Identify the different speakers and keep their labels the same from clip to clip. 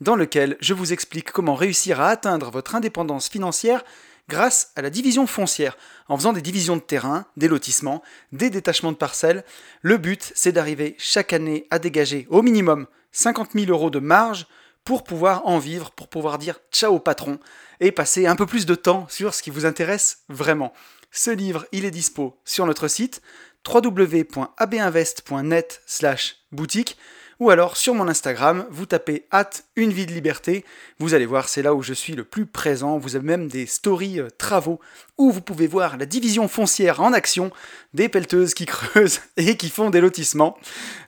Speaker 1: dans lequel je vous explique comment réussir à atteindre votre indépendance financière grâce à la division foncière, en faisant des divisions de terrain, des lotissements, des détachements de parcelles. Le but, c'est d'arriver chaque année à dégager au minimum 50 000 euros de marge pour pouvoir en vivre, pour pouvoir dire ciao patron et passer un peu plus de temps sur ce qui vous intéresse vraiment. Ce livre, il est dispo sur notre site www.abinvest.net/boutique ou alors sur mon Instagram, vous tapez hâte une vie de liberté. Vous allez voir, c'est là où je suis le plus présent. Vous avez même des stories euh, travaux où vous pouvez voir la division foncière en action, des pelleteuses qui creusent et qui font des lotissements.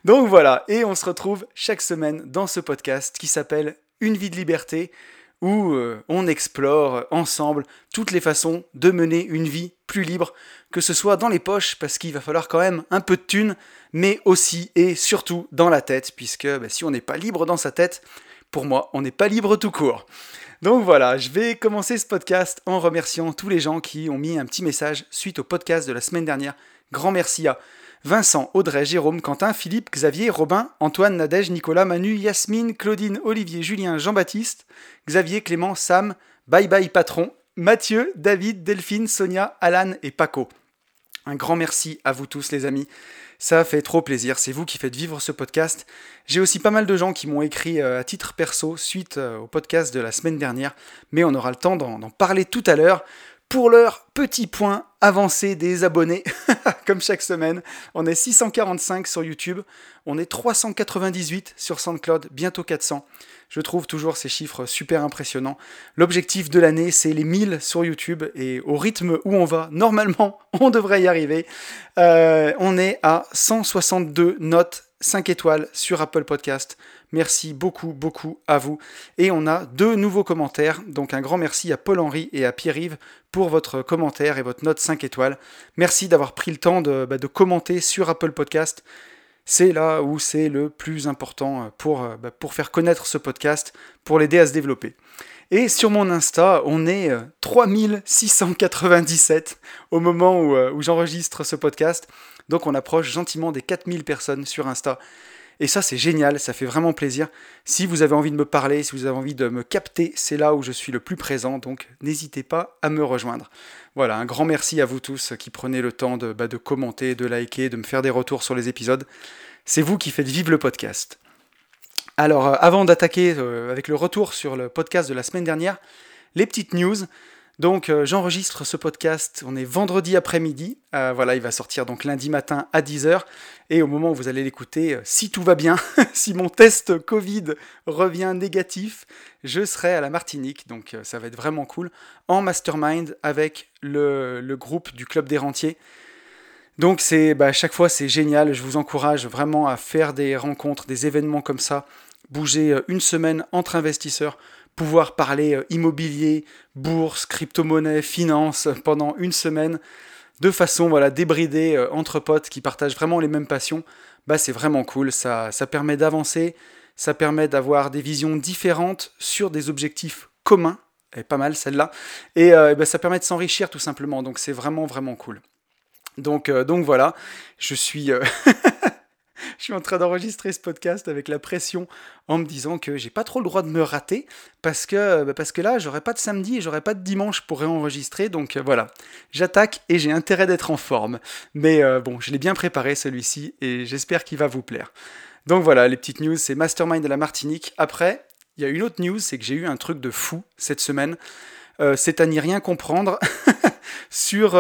Speaker 1: Donc voilà, et on se retrouve chaque semaine dans ce podcast qui s'appelle Une vie de liberté où euh, on explore ensemble toutes les façons de mener une vie plus libre, que ce soit dans les poches, parce qu'il va falloir quand même un peu de thunes, mais aussi et surtout dans la tête, puisque bah, si on n'est pas libre dans sa tête, pour moi, on n'est pas libre tout court. Donc voilà, je vais commencer ce podcast en remerciant tous les gens qui ont mis un petit message suite au podcast de la semaine dernière. Grand merci à Vincent, Audrey, Jérôme, Quentin, Philippe, Xavier, Robin, Antoine, Nadège, Nicolas, Manu, Yasmine, Claudine, Olivier, Julien, Jean-Baptiste, Xavier, Clément, Sam, Bye Bye Patron, Mathieu, David, Delphine, Sonia, Alan et Paco. Un grand merci à vous tous les amis. Ça fait trop plaisir, c'est vous qui faites vivre ce podcast. J'ai aussi pas mal de gens qui m'ont écrit euh, à titre perso suite euh, au podcast de la semaine dernière, mais on aura le temps d'en parler tout à l'heure. Pour l'heure, petit point avancé des abonnés, comme chaque semaine. On est 645 sur YouTube, on est 398 sur SoundCloud, bientôt 400. Je trouve toujours ces chiffres super impressionnants. L'objectif de l'année, c'est les 1000 sur YouTube, et au rythme où on va, normalement, on devrait y arriver. Euh, on est à 162 notes 5 étoiles sur Apple Podcast. Merci beaucoup, beaucoup à vous. Et on a deux nouveaux commentaires. Donc un grand merci à Paul-Henri et à Pierre-Yves pour votre commentaire et votre note 5 étoiles. Merci d'avoir pris le temps de, bah, commenter sur Apple Podcast. C'est là où c'est le plus important pour, bah, pour faire connaître ce podcast, pour l'aider à se développer. Et sur mon Insta, on est 3697 euh, au moment où, euh, où j'enregistre ce podcast. Donc on approche gentiment des 4000 personnes sur Insta. Et ça, c'est génial, ça fait vraiment plaisir. Si vous avez envie de me parler, si vous avez envie de me capter, c'est là où je suis le plus présent, donc n'hésitez pas à me rejoindre. Voilà, un grand merci à vous tous qui prenez le temps de, bah, de commenter, de liker, de me faire des retours sur les épisodes. C'est vous qui faites vivre le podcast. Alors, euh, avant d'attaquer euh, avec le retour sur le podcast de la semaine dernière, les petites news. Donc euh, j'enregistre ce podcast, on est vendredi après-midi, euh, voilà, il va sortir donc lundi matin à 10h, et au moment où vous allez l'écouter, euh, si tout va bien, si mon test Covid revient négatif, je serai à la Martinique, donc ça va être vraiment cool, en mastermind avec le, groupe du Club des Rentiers. Donc c'est bah, chaque fois c'est génial, je vous encourage vraiment à faire des rencontres, des événements comme ça, bouger une semaine entre investisseurs pouvoir parler euh, immobilier, bourse, crypto-monnaie, finance pendant une semaine de façon voilà débridée euh, entre potes qui partagent vraiment les mêmes passions, bah c'est vraiment cool, ça, ça permet d'avancer, ça permet d'avoir des visions différentes sur des objectifs communs, et pas mal celle-là, et, euh, bah, ça permet de s'enrichir tout simplement, donc c'est vraiment vraiment cool. Donc, donc voilà, je suis je suis en train d'enregistrer ce podcast avec la pression en me disant que j'ai pas trop le droit de me rater parce que, bah, parce que là, j'aurai pas de samedi et j'aurai pas de dimanche pour réenregistrer. Donc euh, voilà, j'attaque et j'ai intérêt d'être en forme. Mais euh, bon, je l'ai bien préparé celui-ci et j'espère qu'il va vous plaire. Donc voilà, les petites news, c'est Mastermind de la Martinique. Après, il y a une autre news, c'est que j'ai eu un truc de fou cette semaine. Euh, c'est à n'y rien comprendre. sur,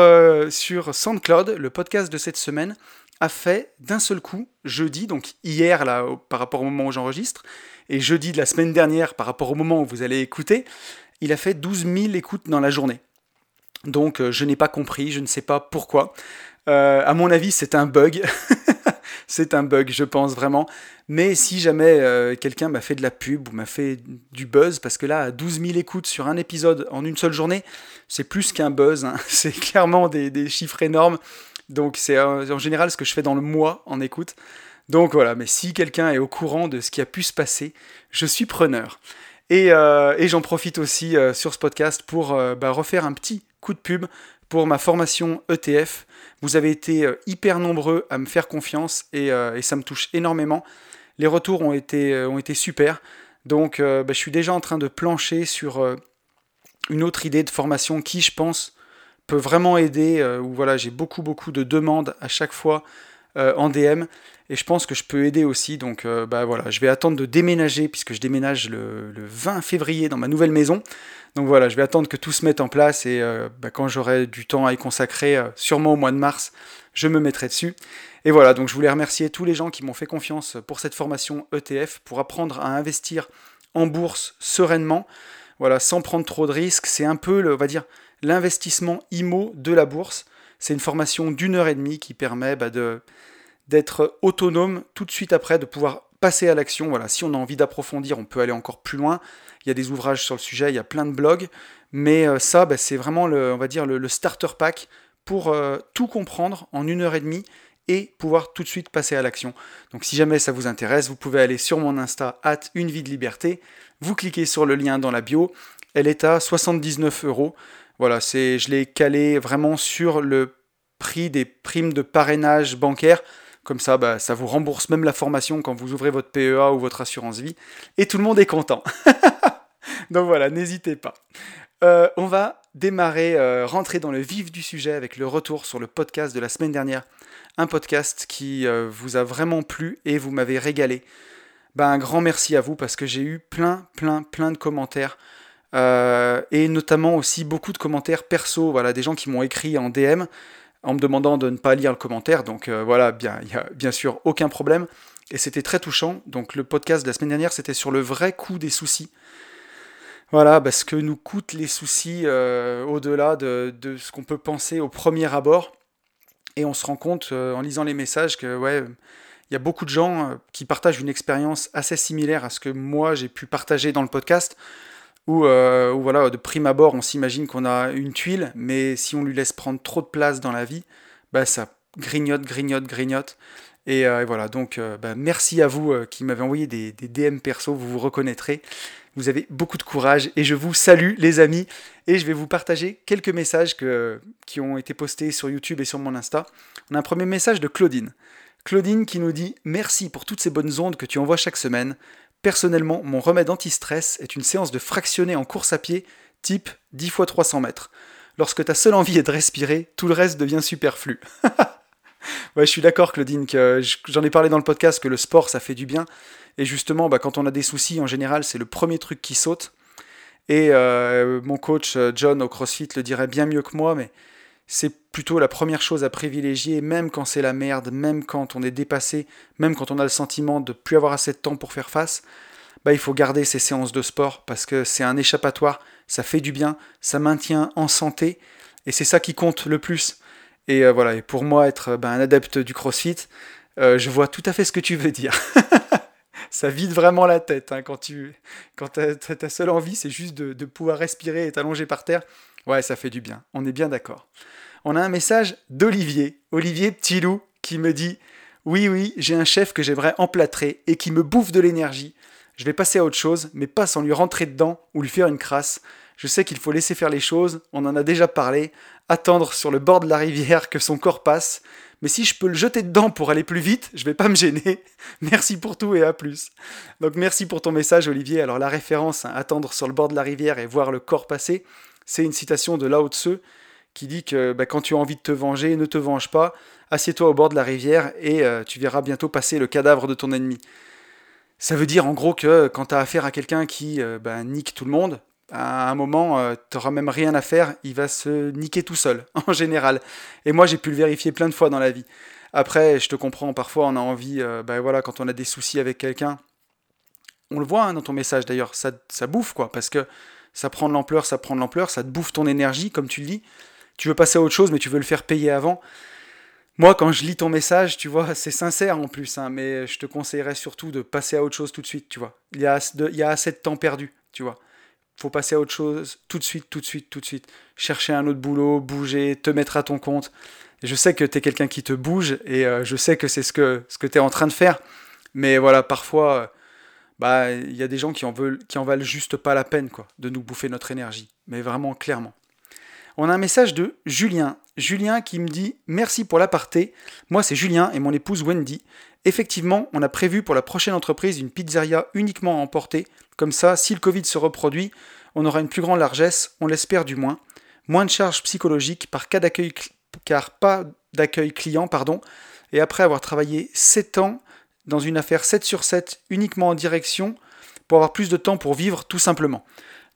Speaker 1: sur SoundCloud, le podcast de cette semaine, a fait d'un seul coup, jeudi, donc hier là, par rapport au moment où j'enregistre, et jeudi de la semaine dernière par rapport au moment où vous allez écouter, il a fait 12 000 écoutes dans la journée. Donc euh, je n'ai pas compris, je ne sais pas pourquoi. Euh, à mon avis, c'est un bug. c'est un bug, je pense vraiment. Mais si jamais euh, quelqu'un m'a fait de la pub ou m'a fait du buzz, parce que là, 12 000 écoutes sur un épisode en une seule journée, c'est plus qu'un buzz. Hein. C'est clairement des, chiffres énormes. Donc c'est en général ce que je fais dans le mois en écoute. Donc voilà, mais si quelqu'un est au courant de ce qui a pu se passer, je suis preneur. Et, euh, j'en profite aussi euh, sur ce podcast pour bah, refaire un petit coup de pub pour ma formation ETF. Vous avez été euh, hyper nombreux à me faire confiance euh, et, ça me touche énormément. Les retours ont été, euh, ont été super. Donc bah, je suis déjà en train de plancher sur une autre idée de formation qui, je pense, peut vraiment aider. où voilà, j'ai beaucoup, beaucoup de demandes à chaque fois en DM et je pense que je peux aider aussi. Donc bah voilà, je vais attendre de déménager puisque je déménage le, le 20 février dans ma nouvelle maison. Donc voilà, je vais attendre que tout se mette en place et euh, bah, quand j'aurai du temps à y consacrer, euh, sûrement au mois de mars, je me mettrai dessus. Et voilà, donc je voulais remercier tous les gens qui m'ont fait confiance pour cette formation ETF, pour apprendre à investir en bourse sereinement, voilà, sans prendre trop de risques. C'est un peu, le, on va dire, l'investissement IMO de la bourse. C'est une formation d'une heure et demie qui permet bah, de, d'être autonome tout de suite après, de pouvoir passer à l'action. Voilà, si on a envie d'approfondir, on peut aller encore plus loin. Il y a des ouvrages sur le sujet, il y a plein de blogs, mais euh, ça, bah, c'est vraiment le, on va dire le, starter pack pour euh, tout comprendre en une heure et demie et pouvoir tout de suite passer à l'action. Donc si jamais ça vous intéresse, vous pouvez aller sur mon Insta at une vie de liberté, vous cliquez sur le lien dans la bio, elle est à 79 euros. Voilà, c'est, je l'ai calé vraiment sur le prix des primes de parrainage bancaire. Comme ça, bah, ça vous rembourse même la formation quand vous ouvrez votre PEA ou votre assurance vie. Et tout le monde est content. Donc voilà, n'hésitez pas. Euh, on va démarrer, euh, rentrer dans le vif du sujet avec le retour sur le podcast de la semaine dernière. Un podcast qui euh, vous a vraiment plu et vous m'avez régalé. Ben, un grand merci à vous parce que j'ai eu plein, plein, plein de commentaires. Et notamment aussi beaucoup de commentaires perso, voilà, des gens qui m'ont écrit en DM en me demandant de ne pas lire le commentaire. Donc euh, voilà, bien, il n'y a bien sûr aucun problème. Et c'était très touchant. Donc le podcast de la semaine dernière, c'était sur le vrai coût des soucis. Voilà, parce que nous coûtent les soucis euh, au-delà de, ce qu'on peut penser au premier abord. Et on se rend compte euh, en lisant les messages que ouais, il y a beaucoup de gens qui partagent une expérience assez similaire à ce que moi j'ai pu partager dans le podcast. Euh, où, voilà, de prime abord, on s'imagine qu'on a une tuile, mais si on lui laisse prendre trop de place dans la vie, bah, ça grignote, grignote, grignote. Et, euh, voilà, donc euh, bah, merci à vous qui m'avez envoyé des, DM perso, vous vous reconnaîtrez. Vous avez beaucoup de courage et je vous salue les amis. Et je vais vous partager quelques messages qui ont été postés sur YouTube et sur mon Insta. On a un premier message de Claudine. Claudine qui nous dit Merci pour toutes ces bonnes ondes que tu envoies chaque semaine. Personnellement, mon remède anti-stress est une séance de fractionné en course à pied, type 10 x 300 mètres. Lorsque ta seule envie est de respirer, tout le reste devient superflu. ouais, je suis d'accord, Claudine, que j'en ai parlé dans le podcast que le sport, ça fait du bien. Et justement, bah, quand on a des soucis, en général, c'est le premier truc qui saute. Et euh, mon coach John au CrossFit le dirait bien mieux que moi, mais c'est plutôt la première chose à privilégier, même quand c'est la merde, même quand on est dépassé, même quand on a le sentiment de plus avoir assez de temps pour faire face, bah, il faut garder ces séances de sport parce que c'est un échappatoire, ça fait du bien, ça maintient en santé et c'est ça qui compte le plus. Et euh, voilà, et pour moi, être bah, un adepte du crossfit, euh, je vois tout à fait ce que tu veux dire. ça vide vraiment la tête hein, quand tu quand ta seule envie, c'est juste de, de pouvoir respirer et t'allonger par terre. Ouais, ça fait du bien, on est bien d'accord on a un message d'Olivier, Olivier Ptilou, qui me dit Oui, oui, j'ai un chef que j'aimerais emplâtrer et qui me bouffe de l'énergie. Je vais passer à autre chose, mais pas sans lui rentrer dedans ou lui faire une crasse. Je sais qu'il faut laisser faire les choses, on en a déjà parlé, attendre sur le bord de la rivière que son corps passe. Mais si je peux le jeter dedans pour aller plus vite, je vais pas me gêner. Merci pour tout et à plus. Donc merci pour ton message Olivier. Alors la référence, hein, attendre sur le bord de la rivière et voir le corps passer, c'est une citation de Lao Tse qui dit que bah, quand tu as envie de te venger, ne te venge pas, assieds-toi au bord de la rivière et euh, tu verras bientôt passer le cadavre de ton ennemi. Ça veut dire en gros que quand tu as affaire à quelqu'un qui euh, bah, nique tout le monde, à un moment, euh, tu n'auras même rien à faire, il va se niquer tout seul, en général. Et moi, j'ai pu le vérifier plein de fois dans la vie. Après, je te comprends, parfois on a envie, bah, voilà, quand on a des soucis avec quelqu'un, on le voit hein, dans ton message d'ailleurs, ça, ça bouffe quoi, parce que ça prend de l'ampleur, ça prend de l'ampleur, ça te bouffe ton énergie, comme tu le dis tu veux passer à autre chose, mais tu veux le faire payer avant. Moi, quand je lis ton message, tu vois, c'est sincère en plus, hein, mais je te conseillerais surtout de passer à autre chose tout de suite, tu vois. Il y a, y a assez de temps perdu, tu vois. Faut passer à autre chose tout de suite, tout de suite, tout de suite. Chercher un autre boulot, bouger, te mettre à ton compte. je sais que tu es quelqu'un qui te bouge et euh, je sais que c'est ce que, ce que tu es en train de faire. Mais voilà, parfois, bah, il y a des gens qui en, valent juste pas la peine, quoi, de nous bouffer notre énergie. Mais vraiment, clairement. On a un message de Julien. Julien qui me dit Merci pour l'aparté. Moi, c'est Julien et mon épouse Wendy. Effectivement, on a prévu pour la prochaine entreprise une pizzeria uniquement à emporter. Comme ça, si le Covid se reproduit, on aura une plus grande largesse, on l'espère du moins. Moins de charges psychologiques par cas d'accueil, car pas d'accueil client, pardon. Et après avoir travaillé 7 ans dans une affaire 7 sur 7 uniquement en direction, pour avoir plus de temps pour vivre tout simplement.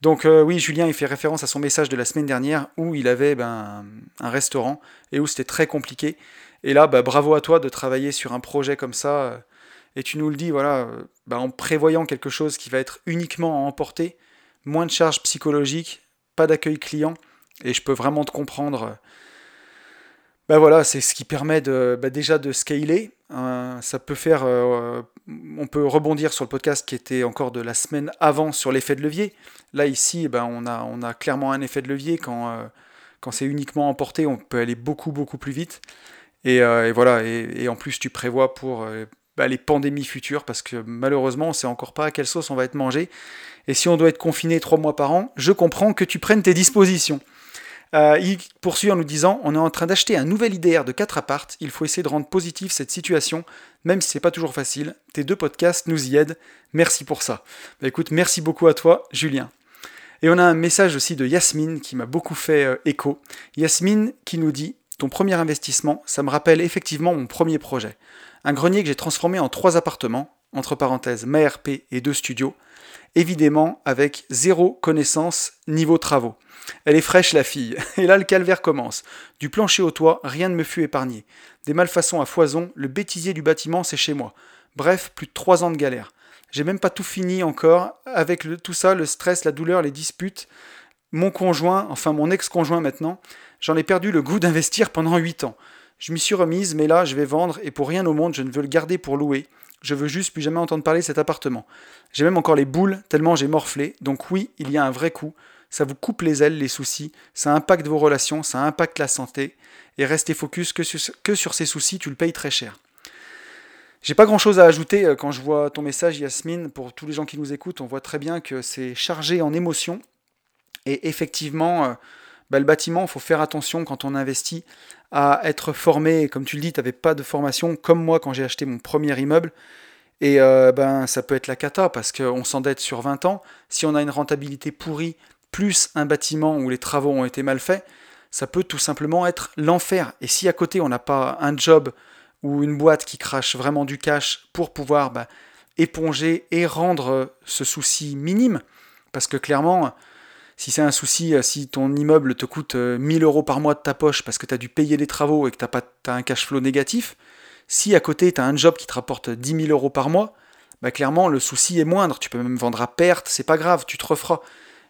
Speaker 1: Donc euh, oui, Julien, il fait référence à son message de la semaine dernière où il avait ben, un restaurant et où c'était très compliqué. Et là, bah, bravo à toi de travailler sur un projet comme ça. Euh, et tu nous le dis, voilà, euh, bah, en prévoyant quelque chose qui va être uniquement à emporter, moins de charges psychologiques, pas d'accueil client. Et je peux vraiment te comprendre. Ben voilà, c'est ce qui permet de, déjà de scaler. Hein. ça peut faire. on peut rebondir sur le podcast qui était encore de la semaine avant sur l'effet de levier. Là, ici, ben, on, a, on a clairement un effet de levier. Quand, euh, quand c'est uniquement emporté, on peut aller beaucoup, beaucoup plus vite. Et, euh, voilà, et, en plus, tu prévois pour euh, bah, les pandémies futures, parce que malheureusement, on ne sait encore pas à quelle sauce on va être mangé. Et si on doit être confiné trois mois par an, je comprends que tu prennes tes dispositions. Il poursuit en nous disant On est en train d'acheter un nouvel IDR de 4 appartes. Il faut essayer de rendre positif cette situation, même si c'est pas toujours facile. Tes deux podcasts nous y aident. Merci pour ça. Bah, écoute, merci beaucoup à toi, Julien. Et on a un message aussi de Yasmine qui m'a beaucoup fait euh, écho. Yasmine qui nous dit Ton premier investissement, ça me rappelle effectivement mon premier projet. Un grenier que j'ai transformé en trois appartements, entre parenthèses, ma RP et deux studios, évidemment avec zéro connaissance niveau travaux. Elle est fraîche la fille, et là le calvaire commence. Du plancher au toit, rien ne me fut épargné. Des malfaçons à foison, le bêtisier du bâtiment, c'est chez moi. Bref, plus de trois ans de galère. J'ai même pas tout fini encore. Avec tout ça, le stress, la douleur, les disputes, mon conjoint, enfin mon ex-conjoint maintenant, j'en ai perdu le goût d'investir pendant 8 ans. Je m'y suis remise, mais là, je vais vendre et pour rien au monde, je ne veux le garder pour louer. Je veux juste plus jamais entendre parler de cet appartement. J'ai même encore les boules, tellement j'ai morflé. Donc oui, il y a un vrai coup. Ça vous coupe les ailes, les soucis. Ça impacte vos relations, ça impacte la santé. Et restez focus que sur, que sur ces soucis, tu le payes très cher. J'ai pas grand chose à ajouter euh, quand je vois ton message, Yasmine. Pour tous les gens qui nous écoutent, on voit très bien que c'est chargé en émotions. Et effectivement, euh, bah, le bâtiment, il faut faire attention quand on investit à être formé. Comme tu le dis, tu n'avais pas de formation, comme moi quand j'ai acheté mon premier immeuble. Et euh, ben, ça peut être la cata parce qu'on s'endette sur 20 ans. Si on a une rentabilité pourrie, plus un bâtiment où les travaux ont été mal faits, ça peut tout simplement être l'enfer. Et si à côté on n'a pas un job ou une boîte qui crache vraiment du cash pour pouvoir bah, éponger et rendre ce souci minime. Parce que clairement, si c'est un souci, euh, si ton immeuble te coûte 1000 euh, euros par mois de ta poche parce que tu as dû payer les travaux et que tu as, un cash flow négatif, si à côté tu as un job qui te rapporte 10 000 euros par mois, bah clairement le souci est moindre. Tu peux même vendre à perte, c'est pas grave, tu te referas.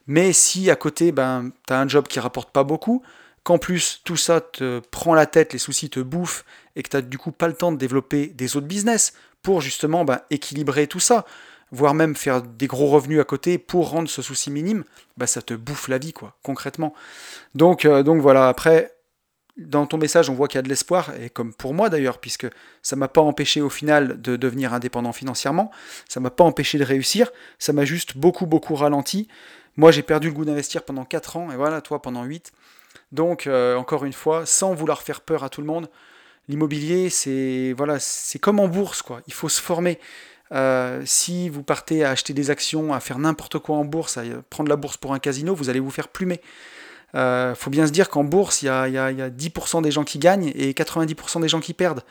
Speaker 1: Mais si à côté ben, tu as un job qui rapporte pas beaucoup, qu'en plus tout ça te prend la tête, les soucis te bouffent et que tu n'as du coup pas le temps de développer des autres business pour justement bah, équilibrer tout ça, voire même faire des gros revenus à côté pour rendre ce souci minime, bah, ça te bouffe la vie, quoi, concrètement. Donc, euh, donc voilà, après, dans ton message, on voit qu'il y a de l'espoir, et comme pour moi d'ailleurs, puisque ça m'a pas empêché au final de devenir indépendant financièrement, ça m'a pas empêché de réussir, ça m'a juste beaucoup, beaucoup ralenti. Moi, j'ai perdu le goût d'investir pendant 4 ans, et voilà, toi pendant 8. Donc, euh, encore une fois, sans vouloir faire peur à tout le monde, l'immobilier, c'est voilà, c'est comme en bourse, quoi. Il faut se former. Euh, si vous partez à acheter des actions, à faire n'importe quoi en bourse, à prendre la bourse pour un casino, vous allez vous faire plumer. Il euh, faut bien se dire qu'en bourse, il y, a, y, a, 10% des gens qui gagnent et 90% des gens qui perdent.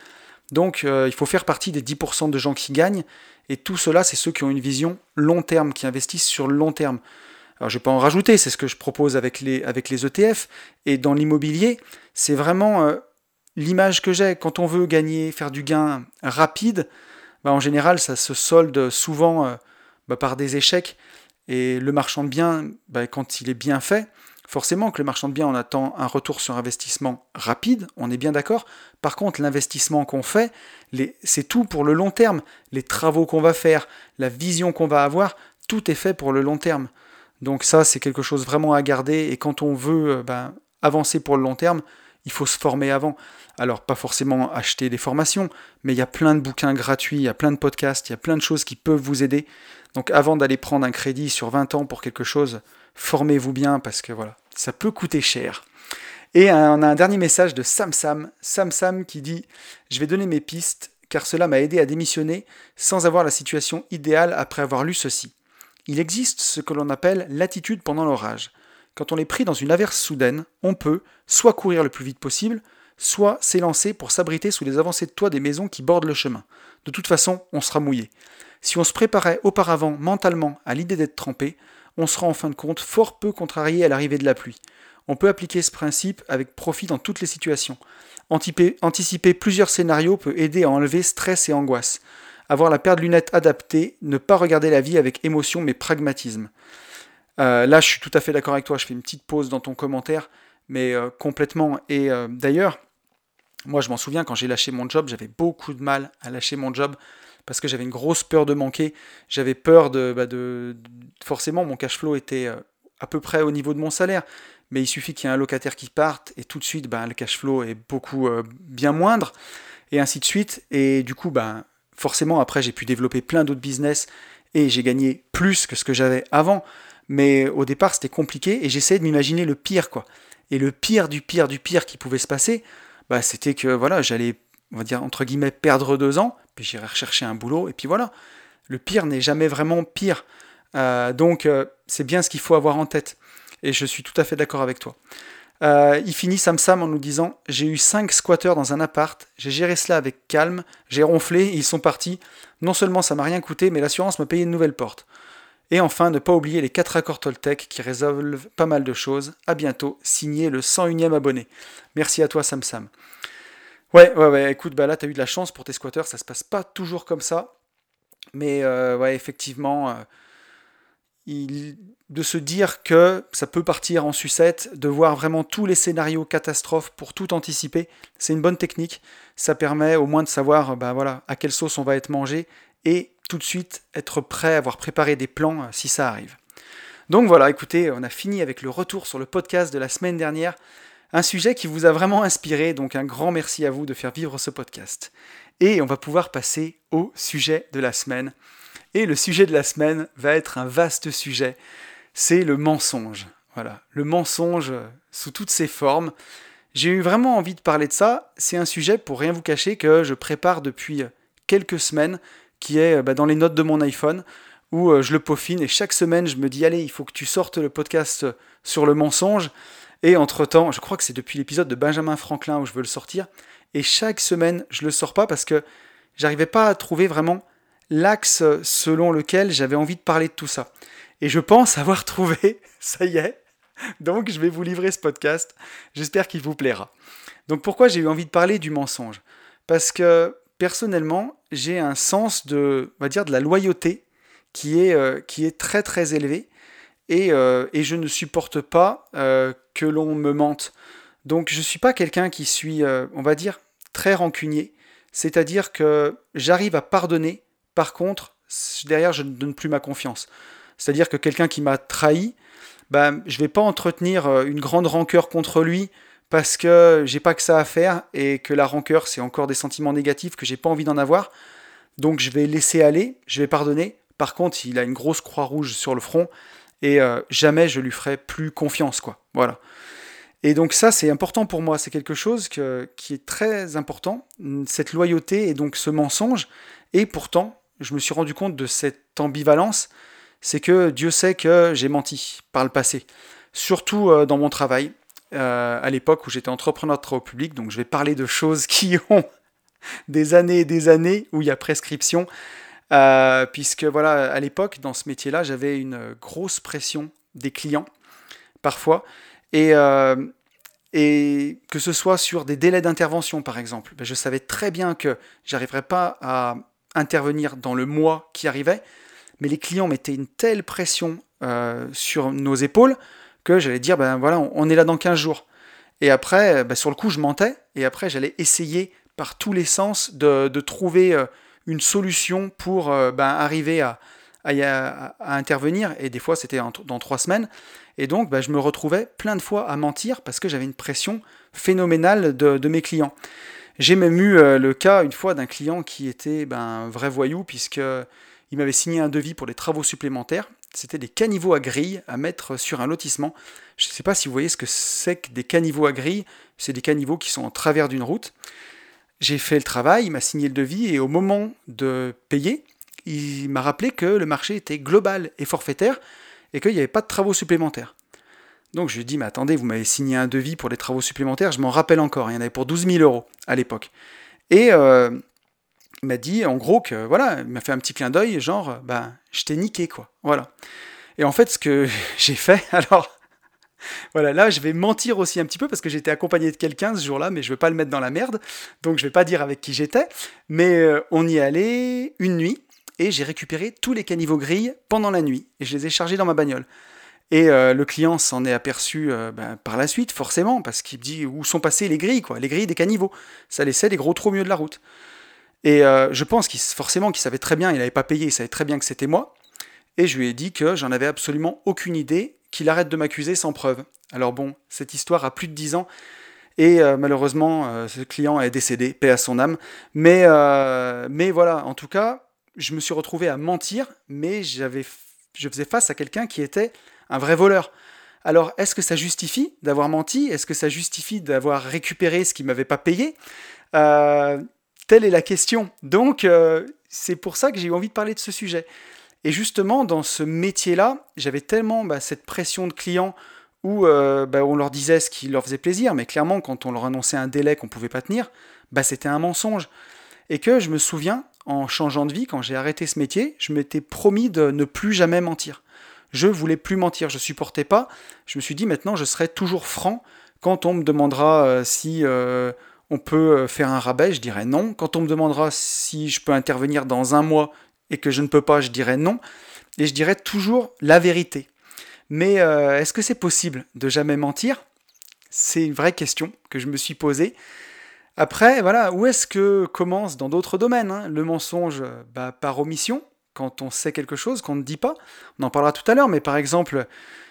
Speaker 1: Donc euh, il faut faire partie des 10% de gens qui gagnent. Et tout cela, c'est ceux qui ont une vision long terme, qui investissent sur le long terme. Alors je ne vais pas en rajouter, c'est ce que je propose avec les, avec les ETF. Et dans l'immobilier, c'est vraiment l'image que j'ai, quand on veut gagner, faire du gain rapide, bah, en général, ça se solde souvent euh, bah, par des échecs. Et le marchand de biens, bah, quand il est bien fait, Forcément que le marchand de biens, on attend un retour sur investissement rapide, on est bien d'accord. Par contre, l'investissement qu'on fait, c'est tout pour le long terme. Les travaux qu'on va faire, la vision qu'on va avoir, tout est fait pour le long terme. Donc ça, c'est quelque chose vraiment à garder. Et quand on veut euh, avancer pour le long terme, il faut se former avant. Alors pas forcément acheter des formations, mais il y a plein de bouquins gratuits, il y a plein de podcasts, il y a plein de choses qui peuvent vous aider. Donc avant d'aller prendre un crédit sur 20 ans pour quelque chose, formez-vous bien parce que voilà, ça peut coûter cher. Et on a un dernier message de Sam Sam, Sam Sam qui dit Je vais donner mes pistes car cela m'a aidé à démissionner sans avoir la situation idéale après avoir lu ceci. Il existe ce que l'on appelle l'attitude pendant l'orage. Quand on est pris dans une averse soudaine, on peut soit courir le plus vite possible, soit s'élancer pour s'abriter sous les avancées de toit des maisons qui bordent le chemin. De toute façon, on sera mouillé. Si on se préparait auparavant mentalement à l'idée d'être trempé, on sera en fin de compte fort peu contrarié à l'arrivée de la pluie. On peut appliquer ce principe avec profit dans toutes les situations. Anticiper, plusieurs scénarios peut aider à enlever stress et angoisse. Avoir la paire de lunettes adaptée, ne pas regarder la vie avec émotion mais pragmatisme. Euh, là, je suis tout à fait d'accord avec toi. Je fais une petite pause dans ton commentaire, mais euh, complètement. Et euh, d'ailleurs, moi, je m'en souviens quand j'ai lâché mon job, j'avais beaucoup de mal à lâcher mon job parce que j'avais une grosse peur de manquer. J'avais peur de, bah, Forcément, mon cash flow était à peu près au niveau de mon salaire, mais il suffit qu'il y ait un locataire qui parte et tout de suite, bah, le cash flow est beaucoup bien moindre et ainsi de suite. Et du coup, bah, forcément, après, j'ai pu développer plein d'autres business et j'ai gagné plus que ce que j'avais avant. Mais au départ, c'était compliqué et j'essayais de m'imaginer le pire, quoi. Et le pire du pire du pire qui pouvait se passer, bah, c'était que voilà, j'allais, on va dire, entre guillemets, perdre deux ans, puis j'irais rechercher un boulot, et puis voilà. Le pire n'est jamais vraiment pire. Euh, donc, euh, c'est bien ce qu'il faut avoir en tête. Et je suis tout à fait d'accord avec toi. Euh, il finit Sam Sam en nous disant J'ai eu cinq squatteurs dans un appart, j'ai géré cela avec calme, j'ai ronflé, ils sont partis. Non seulement ça m'a rien coûté, mais l'assurance m'a payé une nouvelle porte. Et enfin, ne pas oublier les 4 accords Toltec qui résolvent pas mal de choses. À bientôt, signé le 101e abonné. Merci à toi, Sam Sam. Ouais, ouais, ouais, écoute, bah là, t'as eu de la chance pour tes squatteurs, ça se passe pas toujours comme ça. Mais euh, ouais, effectivement, euh, de se dire que ça peut partir en sucette, de voir vraiment tous les scénarios catastrophes pour tout anticiper, c'est une bonne technique. Ça permet au moins de savoir bah, voilà, à quelle sauce on va être mangé et tout de suite être prêt, avoir préparé des plans euh, si ça arrive. Donc voilà, écoutez, on a fini avec le retour sur le podcast de la semaine dernière. Un sujet qui vous a vraiment inspiré, donc un grand merci à vous de faire vivre ce podcast. Et on va pouvoir passer au sujet de la semaine. Et le sujet de la semaine va être un vaste sujet, c'est le mensonge. Voilà, le mensonge sous toutes ses formes. J'ai eu vraiment envie de parler de ça. C'est un sujet, pour rien vous cacher, que je prépare depuis quelques semaines qui est euh, bah, dans les notes de mon iPhone, où euh, je le peaufine et chaque semaine je me dis allez, il faut que tu sortes le podcast euh, sur le mensonge. Et entre-temps, je crois que c'est depuis l'épisode de Benjamin Franklin où je veux le sortir. Et chaque semaine, je le sors pas parce que j'arrivais pas à trouver vraiment l'axe selon lequel j'avais envie de parler de tout ça. Et je pense avoir trouvé, ça y est. Donc je vais vous livrer ce podcast. J'espère qu'il vous plaira. Donc pourquoi j'ai eu envie de parler du mensonge? Parce que personnellement, j'ai un sens de, la loyauté qui est, euh, qui est très très élevé et, euh, je ne supporte pas euh, que l'on me mente. Donc je ne suis pas quelqu'un qui suis, on va dire, très rancunier. C'est-à-dire que j'arrive à pardonner, par contre, derrière, je ne donne plus ma confiance. C'est-à-dire que quelqu'un qui m'a trahi, ben, je ne vais pas entretenir une grande rancœur contre lui parce que j'ai pas que ça à faire et que la rancœur c'est encore des sentiments négatifs que j'ai pas envie d'en avoir. Donc je vais laisser aller, je vais pardonner. Par contre, il a une grosse croix rouge sur le front et euh, jamais je lui ferai plus confiance quoi. Voilà. Et donc ça c'est important pour moi, c'est quelque chose qui est très important, cette loyauté et donc ce mensonge. Et pourtant, je me suis rendu compte de cette ambivalence, c'est que Dieu sait que j'ai menti par le passé, surtout euh, dans mon travail. Euh, à l'époque où j'étais entrepreneur de travaux publics, donc je vais parler de choses qui ont des années et des années où il y a prescription, euh, puisque voilà, à l'époque, dans ce métier-là, j'avais une grosse pression des clients, parfois, et, euh, que ce soit sur des délais d'intervention, par exemple, ben, je savais très bien que j'arriverais pas à intervenir dans le mois qui arrivait, mais les clients mettaient une telle pression sur nos épaules que j'allais dire, ben voilà, on est là dans 15 jours. Et après, ben, sur le coup, je mentais, et après, j'allais essayer par tous les sens de, trouver euh, une solution pour ben, arriver à, à, intervenir, et des fois, c'était dans trois semaines. Et donc, ben, je me retrouvais plein de fois à mentir parce que j'avais une pression phénoménale de, mes clients. J'ai même eu le cas une fois d'un client qui était ben, un vrai voyou, puisqu'il m'avait signé un devis pour des travaux supplémentaires c'était des caniveaux à grille à mettre sur un lotissement. Je ne sais pas si vous voyez ce que c'est que des caniveaux à grille. C'est des caniveaux qui sont en travers d'une route. J'ai fait le travail, il m'a signé le devis et au moment de payer, il m'a rappelé que le marché était global et forfaitaire et qu'il n'y avait pas de travaux supplémentaires. Donc je lui ai dit, mais attendez, vous m'avez signé un devis pour des travaux supplémentaires, je m'en rappelle encore, il y en avait pour 12 000 euros à l'époque. Et euh, m'a dit en gros que voilà, il m'a fait un petit clin d'œil, genre ben je t'ai niqué quoi. Voilà. Et en fait ce que j'ai fait, alors voilà, là je vais mentir aussi un petit peu parce que j'étais accompagné de quelqu'un ce jour-là, mais je ne veux pas le mettre dans la merde, donc je vais pas dire avec qui j'étais. Mais euh, on y allait une nuit et j'ai récupéré tous les caniveaux grilles pendant la nuit et je les ai chargés dans ma bagnole. Et euh, le client s'en est aperçu ben, par la suite, forcément, parce qu'il me dit où sont passées les grilles, quoi, les grilles des caniveaux. Ça laissait des gros trous au milieu de la route. Et euh, je pense qu'il forcément qu'il savait très bien, il n'avait pas payé, il savait très bien que c'était moi. Et je lui ai dit que j'en avais absolument aucune idée, qu'il arrête de m'accuser sans preuve. Alors bon, cette histoire a plus de 10 ans. Et euh, malheureusement, euh, ce client est décédé, paix à son âme. Mais, voilà, en tout cas, je me suis retrouvé à mentir, mais je faisais face à quelqu'un qui était un vrai voleur. Alors, est-ce que ça justifie d'avoir menti? Est-ce que ça justifie d'avoir récupéré ce qu'il m'avait pas payé? Telle est la question. Donc, euh, c'est pour ça que j'ai eu envie de parler de ce sujet. Et justement, dans ce métier-là, j'avais tellement bah, cette pression de clients où euh, bah, on leur disait ce qui leur faisait plaisir, mais clairement, quand on leur annonçait un délai qu'on ne pouvait pas tenir, bah, c'était un mensonge. Et que je me souviens, en changeant de vie, quand j'ai arrêté ce métier, je m'étais promis de ne plus jamais mentir. Je voulais plus mentir, je supportais pas. Je me suis dit maintenant, je serai toujours franc quand on me demandera euh, si on peut euh, faire un rabais, je dirais non. Quand on me demandera si je peux intervenir dans un mois et que je ne peux pas, je dirais non. Et je dirais toujours la vérité. Mais euh, est-ce que c'est possible de jamais mentir? C'est une vraie question que je me suis posée. Après, voilà, où est-ce que commence dans d'autres domaines hein, le mensonge bah, Par omission, quand on sait quelque chose qu'on ne dit pas. On en parlera tout à l'heure, mais par exemple,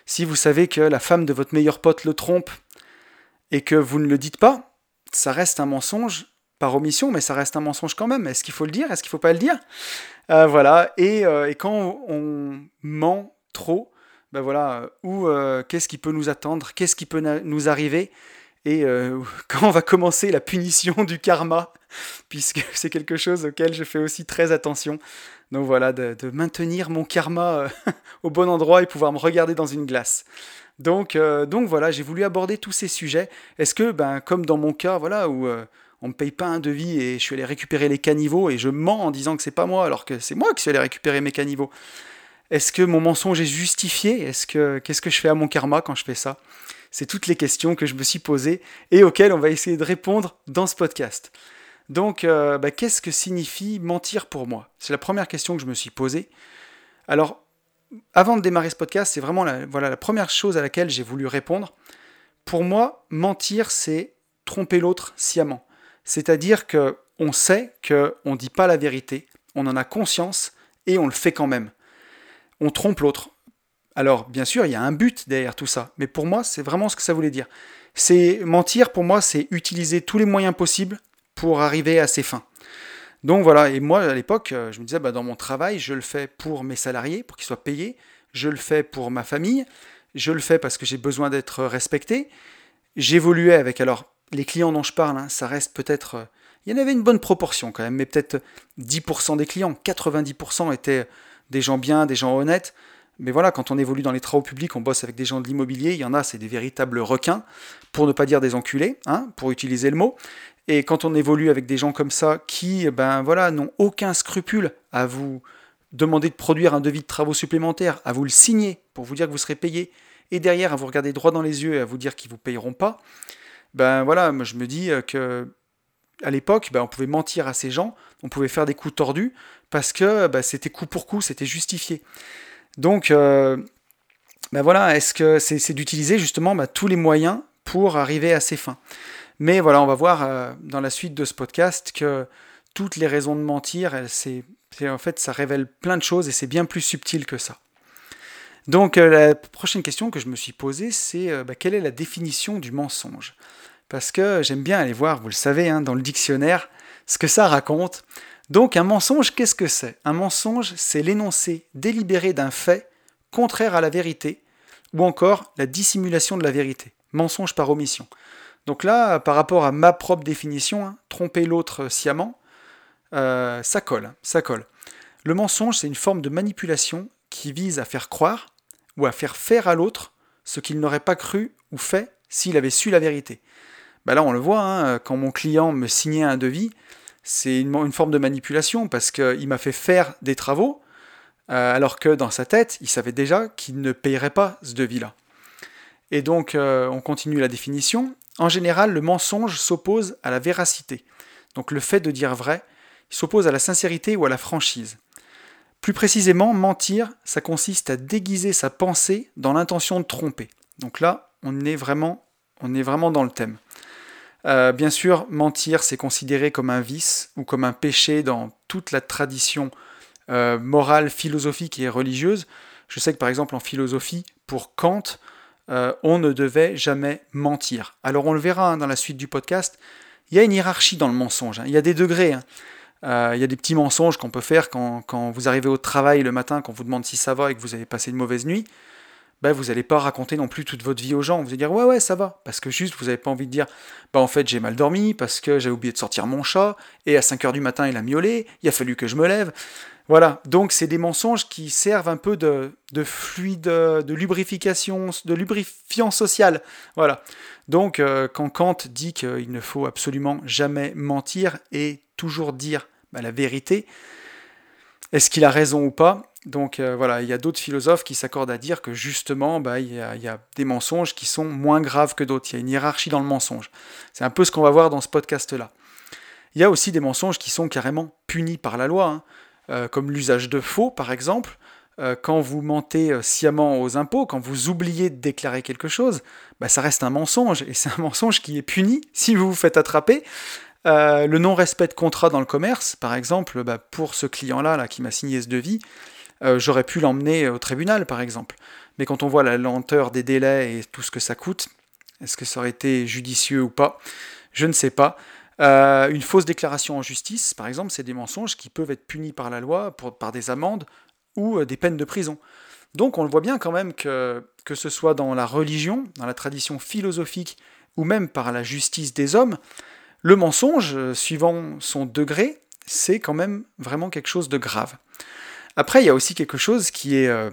Speaker 1: si vous savez que la femme de votre meilleur pote le trompe et que vous ne le dites pas, ça reste un mensonge par omission, mais ça reste un mensonge quand même. Est-ce qu'il faut le dire? Est-ce qu'il ne faut pas le dire? Euh, Voilà. Euh, et, quand on ment trop, ben voilà, euh, ou qu'est-ce qui peut nous attendre? Qu'est-ce qui peut nous arriver? Et quand on va commencer la punition du karma, puisque c'est quelque chose auquel je fais aussi très attention. Donc voilà, de, de maintenir mon karma au bon endroit et pouvoir me regarder dans une glace. Donc, euh, donc voilà, j'ai voulu aborder tous ces sujets. Est-ce que, ben, comme dans mon cas, voilà, où euh, on ne me paye pas un devis et je suis allé récupérer les caniveaux et je mens en disant que c'est pas moi alors que c'est moi qui suis allé récupérer mes caniveaux. Est-ce que mon mensonge est justifié? Est-ce que qu'est-ce que je fais à mon karma quand je fais ça? C'est toutes les questions que je me suis posées et auxquelles on va essayer de répondre dans ce podcast. Donc, euh, ben, qu'est-ce que signifie mentir pour moi? C'est la première question que je me suis posée. Alors, avant de démarrer ce podcast, c'est vraiment la, voilà, la première chose à laquelle j'ai voulu répondre. Pour moi, mentir, c'est tromper l'autre sciemment. C'est-à-dire que on sait qu'on ne dit pas la vérité, on en a conscience et on le fait quand même. On trompe l'autre. Alors, bien sûr, il y a un but derrière tout ça, mais pour moi, c'est vraiment ce que ça voulait dire. C'est mentir, pour moi, c'est utiliser tous les moyens possibles pour arriver à ses fins. Donc voilà, et moi à l'époque, euh, je me disais, bah, dans mon travail, je le fais pour mes salariés, pour qu'ils soient payés, je le fais pour ma famille, je le fais parce que j'ai besoin d'être respecté. J'évoluais avec, alors les clients dont je parle, hein, ça reste peut-être, euh, il y en avait une bonne proportion quand même, mais peut-être 10% des clients, 90% étaient des gens bien, des gens honnêtes. Mais voilà, quand on évolue dans les travaux publics, on bosse avec des gens de l'immobilier, il y en a, c'est des véritables requins, pour ne pas dire des enculés, hein, pour utiliser le mot. Et quand on évolue avec des gens comme ça qui, ben voilà, n'ont aucun scrupule à vous demander de produire un devis de travaux supplémentaires, à vous le signer pour vous dire que vous serez payé, et derrière à vous regarder droit dans les yeux et à vous dire qu'ils vous payeront pas, ben voilà, moi je me dis euh, que à l'époque, ben, on pouvait mentir à ces gens, on pouvait faire des coups tordus parce que ben, c'était coup pour coup, c'était justifié. Donc, euh, ben voilà, est-ce que c'est d'utiliser justement bah, tous les moyens pour arriver à ses fins? Mais voilà, on va voir euh, dans la suite de ce podcast que toutes les raisons de mentir, c'est en fait, ça révèle plein de choses et c'est bien plus subtil que ça. Donc euh, la prochaine question que je me suis posée, c'est euh, bah, quelle est la définition du mensonge? Parce que j'aime bien aller voir, vous le savez, hein, dans le dictionnaire, ce que ça raconte. Donc un mensonge, qu'est-ce que c'est? Un mensonge, c'est l'énoncé délibéré d'un fait contraire à la vérité, ou encore la dissimulation de la vérité, mensonge par omission. Donc là, par rapport à ma propre définition, hein, tromper l'autre sciemment, euh, ça colle, ça colle. Le mensonge, c'est une forme de manipulation qui vise à faire croire ou à faire faire à l'autre ce qu'il n'aurait pas cru ou fait s'il avait su la vérité. Bah là, on le voit, hein, quand mon client me signait un devis, c'est une, forme de manipulation parce qu'il m'a fait faire des travaux, euh, alors que dans sa tête, il savait déjà qu'il ne payerait pas ce devis-là. Et donc, euh, on continue la définition. En général, le mensonge s'oppose à la véracité. Donc le fait de dire vrai, il s'oppose à la sincérité ou à la franchise. Plus précisément, mentir, ça consiste à déguiser sa pensée dans l'intention de tromper. Donc là, on est vraiment, dans le thème. Euh, bien sûr, mentir, c'est considéré comme un vice ou comme un péché dans toute la tradition euh, morale, philosophique et religieuse. Je sais que par exemple en philosophie, pour Kant, euh, on ne devait jamais mentir. Alors on le verra hein, dans la suite du podcast, il y a une hiérarchie dans le mensonge, hein. il y a des degrés. Hein. il y a des petits mensonges qu'on peut faire quand, quand, vous arrivez au travail le matin, quand on vous demande si ça va et que vous avez passé une mauvaise nuit. Bah, vous n'allez pas raconter non plus toute votre vie aux gens. Vous allez dire ouais ouais ça va. Parce que juste vous n'avez pas envie de dire bah en fait j'ai mal dormi parce que j'ai oublié de sortir mon chat et à 5h du matin il a miaulé, il a fallu que je me lève. Voilà, donc c'est des mensonges qui servent un peu de, fluide, de lubrification, de lubrifiant social. Voilà. Donc euh, quand Kant dit qu'il ne faut absolument jamais mentir et toujours dire bah, la vérité, est-ce qu'il a raison ou pas? Donc euh, voilà, il y a d'autres philosophes qui s'accordent à dire que justement, bah, il, y a, des mensonges qui sont moins graves que d'autres. Il y a une hiérarchie dans le mensonge. C'est un peu ce qu'on va voir dans ce podcast-là. Il y a aussi des mensonges qui sont carrément punis par la loi, hein. Euh, comme l'usage de faux, par exemple. Euh, quand vous mentez sciemment aux impôts, quand vous oubliez de déclarer quelque chose, bah, ça reste un mensonge, et c'est un mensonge qui est puni si vous vous faites attraper. le non-respect de contrat dans le commerce, par exemple, bah, pour ce client-là là, qui m'a signé ce devis, euh, j'aurais pu l'emmener au tribunal, par exemple. Mais quand on voit la lenteur des délais et tout ce que ça coûte, est-ce que ça aurait été judicieux ou pas? Je ne sais pas. Euh, une fausse déclaration en justice, par exemple, c'est des mensonges qui peuvent être punis par la loi, par des amendes ou euh, des peines de prison. Donc on le voit bien quand même que, que ce soit dans la religion, dans la tradition philosophique, ou même par la justice des hommes, le mensonge, suivant son degré, c'est quand même vraiment quelque chose de grave. Après, il y a aussi quelque chose qui est euh,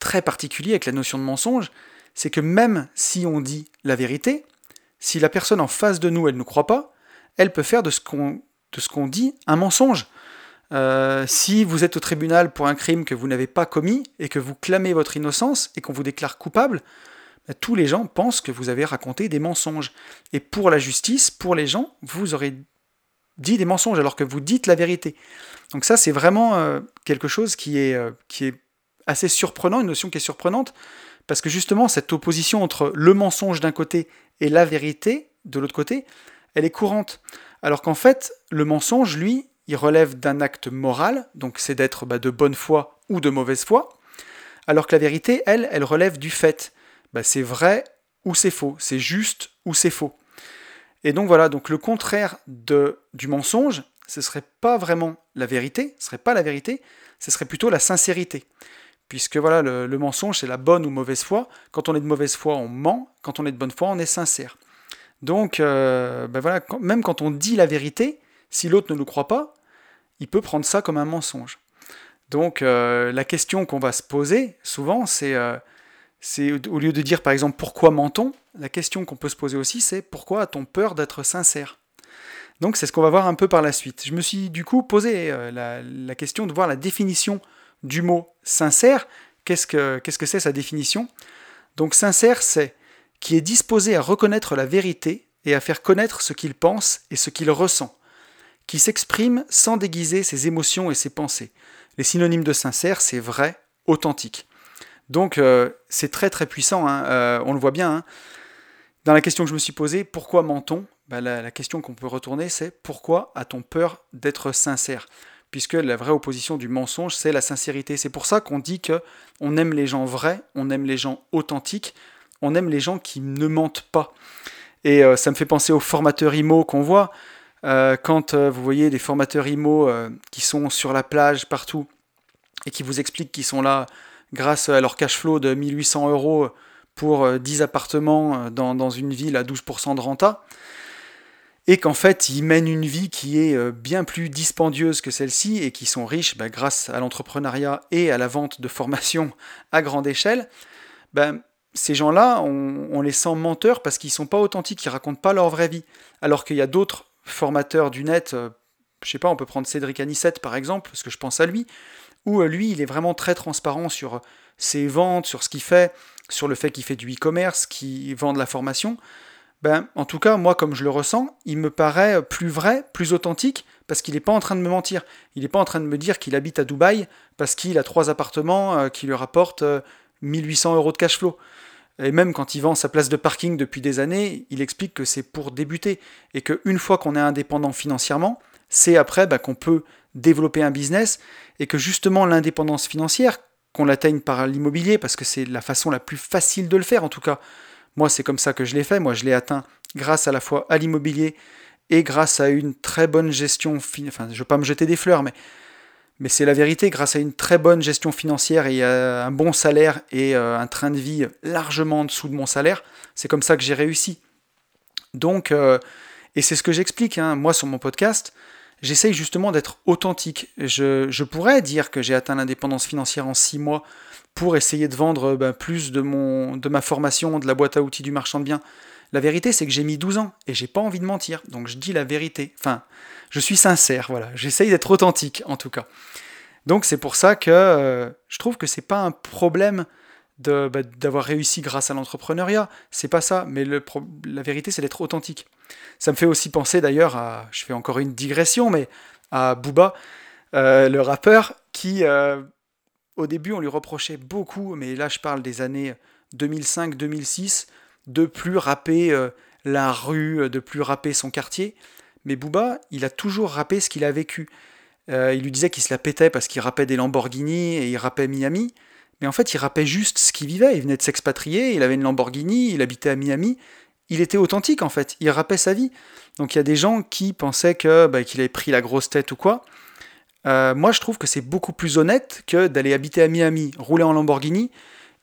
Speaker 1: très particulier avec la notion de mensonge, c'est que même si on dit la vérité, si la personne en face de nous, elle ne croit pas, elle peut faire de ce qu'on dit un mensonge. Euh, si vous êtes au tribunal pour un crime que vous n'avez pas commis et que vous clamez votre innocence et qu'on vous déclare coupable, bah, tous les gens pensent que vous avez raconté des mensonges. Et pour la justice, pour les gens, vous aurez dit des mensonges alors que vous dites la vérité. Donc ça, c'est vraiment euh, quelque chose euh, qui est assez surprenant, une notion qui est surprenante, parce que justement, cette opposition entre le mensonge d'un côté et la vérité de l'autre côté, elle est courante. Alors qu'en fait, le mensonge, lui, il relève d'un acte moral, donc c'est d'être bah, de bonne foi ou de mauvaise foi, alors que la vérité, elle, elle relève du fait. Bah, c'est vrai ou c'est faux, c'est juste ou c'est faux. Et donc voilà, donc le contraire de, du mensonge, ce serait pas vraiment la vérité, ce serait pas la vérité, ce serait plutôt la sincérité. Puisque voilà, le, mensonge, c'est la bonne ou mauvaise foi. Quand on est de mauvaise foi, on ment. Quand on est de bonne foi, on est sincère. Donc, euh, ben même quand on dit la vérité, si l'autre ne nous croit pas, il peut prendre ça comme un mensonge. Donc, euh, la question qu'on va se poser souvent, c'est euh, au lieu de dire par exemple pourquoi ment-on, la question qu'on peut se poser aussi c'est pourquoi a-t-on peur d'être sincère? Donc c'est ce qu'on va voir un peu par la suite. Je me suis du coup posé la, question de voir la définition du mot sincère. Qu'est-ce que c'est sa définition? Donc sincère c'est qui est disposé à reconnaître la vérité et à faire connaître ce qu'il pense et ce qu'il ressent, qui s'exprime sans déguiser ses émotions et ses pensées. Les synonymes de sincère, c'est vrai, authentique. Donc euh, c'est très très puissant, hein. euh, on le voit bien. Hein. Dans la question que je me suis posée, pourquoi ment-on? Bah, la, question qu'on peut retourner, c'est pourquoi a-t-on peur d'être sincère? Puisque la vraie opposition du mensonge, c'est la sincérité. C'est pour ça qu'on dit que on aime les gens vrais, on aime les gens authentiques, on aime les gens qui ne mentent pas. Et euh, ça me fait penser aux formateurs IMO qu'on voit. quand vous voyez des formateurs IMO qui sont sur la plage partout et qui vous expliquent qu'ils sont là grâce à leur cash flow de 1800 euros pour 10 euh, appartements euh, dans, une ville à 12% de renta, et qu'en fait ils mènent une vie qui est euh, bien plus dispendieuse que celle-ci et qui sont riches bah, grâce à l'entrepreneuriat et à la vente de formations à grande échelle, ben, ces gens-là, on, les sent menteurs parce qu'ils sont pas authentiques, ils ne racontent pas leur vraie vie. Alors qu'il y a d'autres formateurs du net, je sais pas, on peut prendre Cédric Anissette par exemple, parce que je pense à lui, où euh, lui, il est vraiment très transparent sur euh, ses ventes, sur ce qu'il fait, sur le fait qu'il fait du e-commerce, qu'il vend de la formation. Ben, en tout cas, moi, comme je le ressens, il me paraît plus vrai, plus authentique, parce qu'il n'est pas en train de me mentir. Il n'est pas en train de me dire qu'il habite à Dubaï parce qu'il a trois appartements euh, qui lui rapportent 1800 euros de cash flow. Et même quand il vend sa place de parking depuis des années, il explique que c'est pour débuter et qu'une fois qu'on est indépendant financièrement, c'est après ben, qu'on peut développer un business et que justement l'indépendance financière, qu'on l'atteigne par l'immobilier, parce que c'est la façon la plus facile de le faire en tout cas. Moi, c'est comme ça que je l'ai fait. Moi, je l'ai atteint grâce à la fois à l'immobilier et grâce à une très bonne gestion. Enfin, je ne veux pas me jeter des fleurs, mais, mais c'est la vérité. Grâce à une très bonne gestion financière et un bon salaire et euh, un train de vie largement en dessous de mon salaire, c'est comme ça que j'ai réussi. Donc, euh, et c'est ce que j'explique, hein, moi, sur mon podcast j'essaye justement d'être authentique. Je, pourrais dire que j'ai atteint l'indépendance financière en six mois pour essayer de vendre ben, plus de, mon, de ma formation, de la boîte à outils du marchand de biens. La vérité, c'est que j'ai mis 12 ans et j'ai pas envie de mentir. Donc je dis la vérité. Enfin, je suis sincère, voilà. J'essaye d'être authentique, en tout cas. Donc c'est pour ça que euh, je trouve que c'est pas un problème bah, d'avoir réussi grâce à l'entrepreneuriat. C'est pas ça. Mais la vérité, c'est d'être authentique. Ça me fait aussi penser d'ailleurs à, je fais encore une digression, mais à Booba, euh, le rappeur, qui euh, au début on lui reprochait beaucoup, mais là je parle des années 2005-2006, de plus rapper la rue, de plus rapper son quartier. Mais Booba, il a toujours rappé ce qu'il a vécu. il lui disait qu'il se la pétait parce qu'il rappait des Lamborghini et il rappait Miami. Mais en fait, il rappait juste ce qu'il vivait. Il venait de s'expatrier, il avait une Lamborghini, il habitait à Miami il était authentique en fait, il rappait sa vie. Donc il y a des gens qui pensaient que bah, qu'il avait pris la grosse tête ou quoi. Euh, moi je trouve que c'est beaucoup plus honnête que d'aller habiter à Miami, rouler en Lamborghini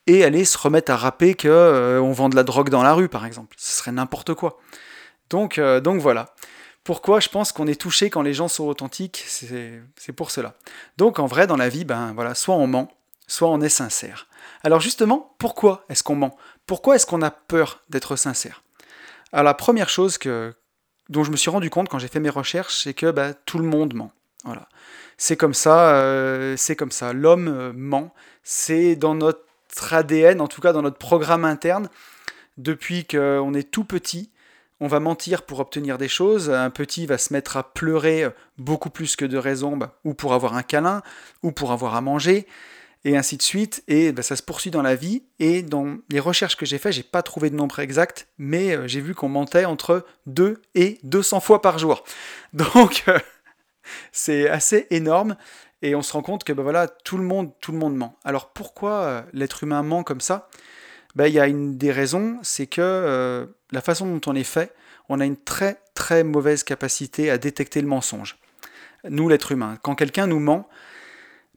Speaker 1: et aller se remettre à rapper que euh, on vend de la drogue dans la rue par exemple. Ce serait n'importe quoi. Donc, euh, donc voilà. Pourquoi je pense qu'on est touché quand les gens sont authentiques, c'est pour cela. Donc en vrai dans la vie, ben voilà, soit on ment, soit on est sincère. Alors justement, pourquoi est-ce qu'on ment? Pourquoi est-ce qu'on a peur d'être sincère? Alors la première chose que, dont je me suis rendu compte quand j'ai fait mes recherches, c'est que bah, tout le monde ment. Voilà. C'est comme ça, euh, c'est comme ça. L'homme euh, ment. C'est dans notre ADN, en tout cas dans notre programme interne. Depuis qu'on est tout petit, on va mentir pour obtenir des choses. Un petit va se mettre à pleurer beaucoup plus que de raison, bah, ou pour avoir un câlin, ou pour avoir à manger et ainsi de suite. Et ben, ça se poursuit dans la vie. Et dans les recherches que j'ai faites, j'ai pas trouvé de nombre exact, mais euh, j'ai vu qu'on mentait entre 2 et 200 fois par jour. Donc euh, c'est assez énorme. Et on se rend compte que ben, voilà, tout le monde, tout le monde ment. Alors pourquoi euh, l'être humain ment comme ça? Ben, Il y a une des raisons, c'est que la façon dont on est fait, on a une très très mauvaise capacité à détecter le mensonge. Nous, l'être humain. Quand quelqu'un nous ment,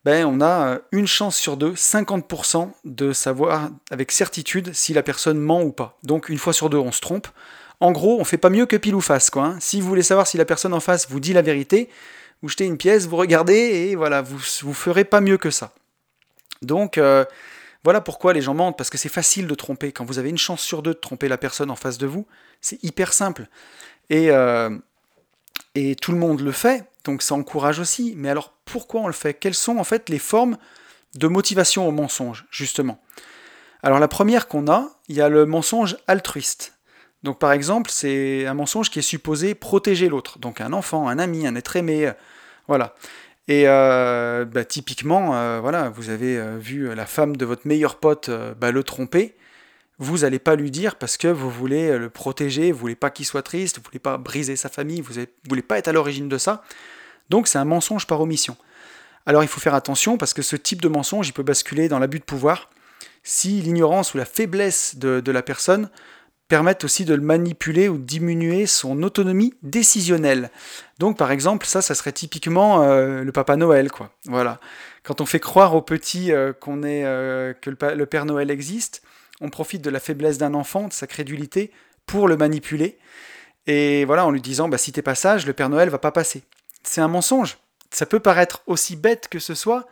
Speaker 1: ben, on a euh, une chance sur deux, 50% de savoir avec certitude si la personne ment ou pas. Donc une fois sur deux, on se trompe. En gros, on fait pas mieux que pile ou face. Quoi, hein. Si vous voulez savoir si la personne en face vous dit la vérité, vous jetez une pièce, vous regardez et voilà, vous vous ferez pas mieux que ça. Donc euh, voilà pourquoi les gens mentent, parce que c'est facile de tromper. Quand vous avez une chance sur deux de tromper la personne en face de vous, c'est hyper simple. Et, euh, tout le monde le fait, donc ça encourage aussi. Mais alors pourquoi on le fait? Quelles sont en fait les formes de motivation au mensonge, justement? Alors la première qu'on a, il y a le mensonge altruiste. Donc par exemple, c'est un mensonge qui est supposé protéger l'autre. Donc un enfant, un ami, un être aimé, euh, voilà. Et euh, bah, typiquement, euh, voilà, vous avez euh, vu la femme de votre meilleur pote bah, le tromper. Vous n'allez pas lui dire parce que vous voulez le protéger, vous voulez pas qu'il soit triste, vous voulez pas briser sa famille, vous ne voulez pas être à l'origine de ça. Donc c'est un mensonge par omission. Alors il faut faire attention parce que ce type de mensonge, il peut basculer dans l'abus de pouvoir si l'ignorance ou la faiblesse de, la personne permettent aussi de le manipuler ou diminuer son autonomie décisionnelle. Donc par exemple, ça, ça serait typiquement euh, le Papa Noël, quoi. Voilà. Quand on fait croire aux petits euh, qu'on est, euh, que le, Père Noël existe, on profite de la faiblesse d'un enfant, de sa crédulité, pour le manipuler. Et voilà, en lui disant, bah, si t'es pas sage, le Père Noël va pas passer. C'est un mensonge. Ça peut paraître aussi bête que ce soit,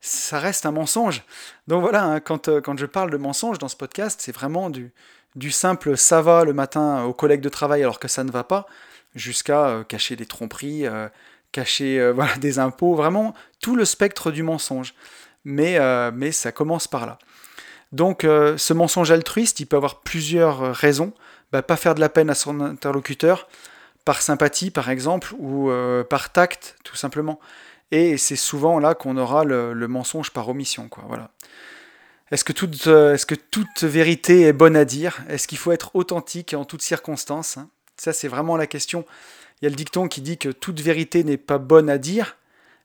Speaker 1: ça reste un mensonge. Donc voilà, hein, quand, quand je parle de mensonge dans ce podcast, c'est vraiment du, du simple ça va le matin aux collègues de travail alors que ça ne va pas, jusqu'à euh, cacher des tromperies, euh, cacher voilà, des impôts, vraiment tout le spectre du mensonge. Mais, mais ça commence par là. Donc ce mensonge altruiste, il peut avoir plusieurs raisons. Bah, pas faire de la peine à son interlocuteur, par sympathie par exemple, ou par tact tout simplement. Et c'est souvent là qu'on aura le, mensonge par omission. Quoi, voilà. Est-ce que, toute, euh, est-ce que toute vérité est bonne à dire? Est-ce qu'il faut être authentique en toutes circonstances hein? Ça, c'est vraiment la question. Il y a le dicton qui dit que toute vérité n'est pas bonne à dire.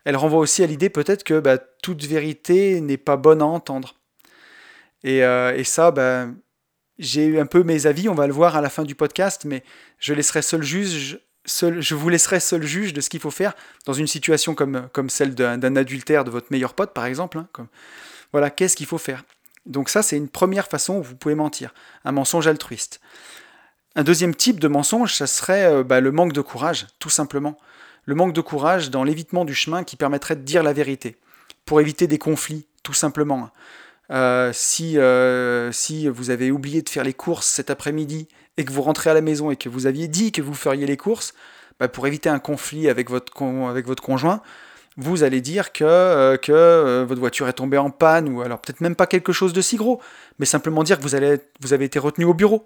Speaker 1: Elle renvoie aussi à l'idée peut-être que bah, toute vérité n'est pas bonne à entendre. Et, euh, et ça, bah, j'ai eu un peu mes avis, on va le voir à la fin du podcast, mais je laisserai seul juge je vous laisserai seul juge de ce qu'il faut faire dans une situation comme, comme celle d'un adultère de votre meilleur pote, par exemple. Hein, voilà, qu'est-ce qu'il faut faire? Donc ça, c'est une première façon où vous pouvez mentir, un mensonge altruiste. Un deuxième type de mensonge, ça serait euh, bah, le manque de courage, tout simplement. Le manque de courage dans l'évitement du chemin qui permettrait de dire la vérité, pour éviter des conflits, tout simplement. Euh, si, euh, si vous avez oublié de faire les courses cet après-midi et que vous rentrez à la maison et que vous aviez dit que vous feriez les courses, bah, pour éviter un conflit avec votre, avec votre conjoint, vous allez dire que, euh, que euh, votre voiture est tombée en panne, ou alors peut-être même pas quelque chose de si gros, mais simplement dire que vous, avez été retenu au bureau.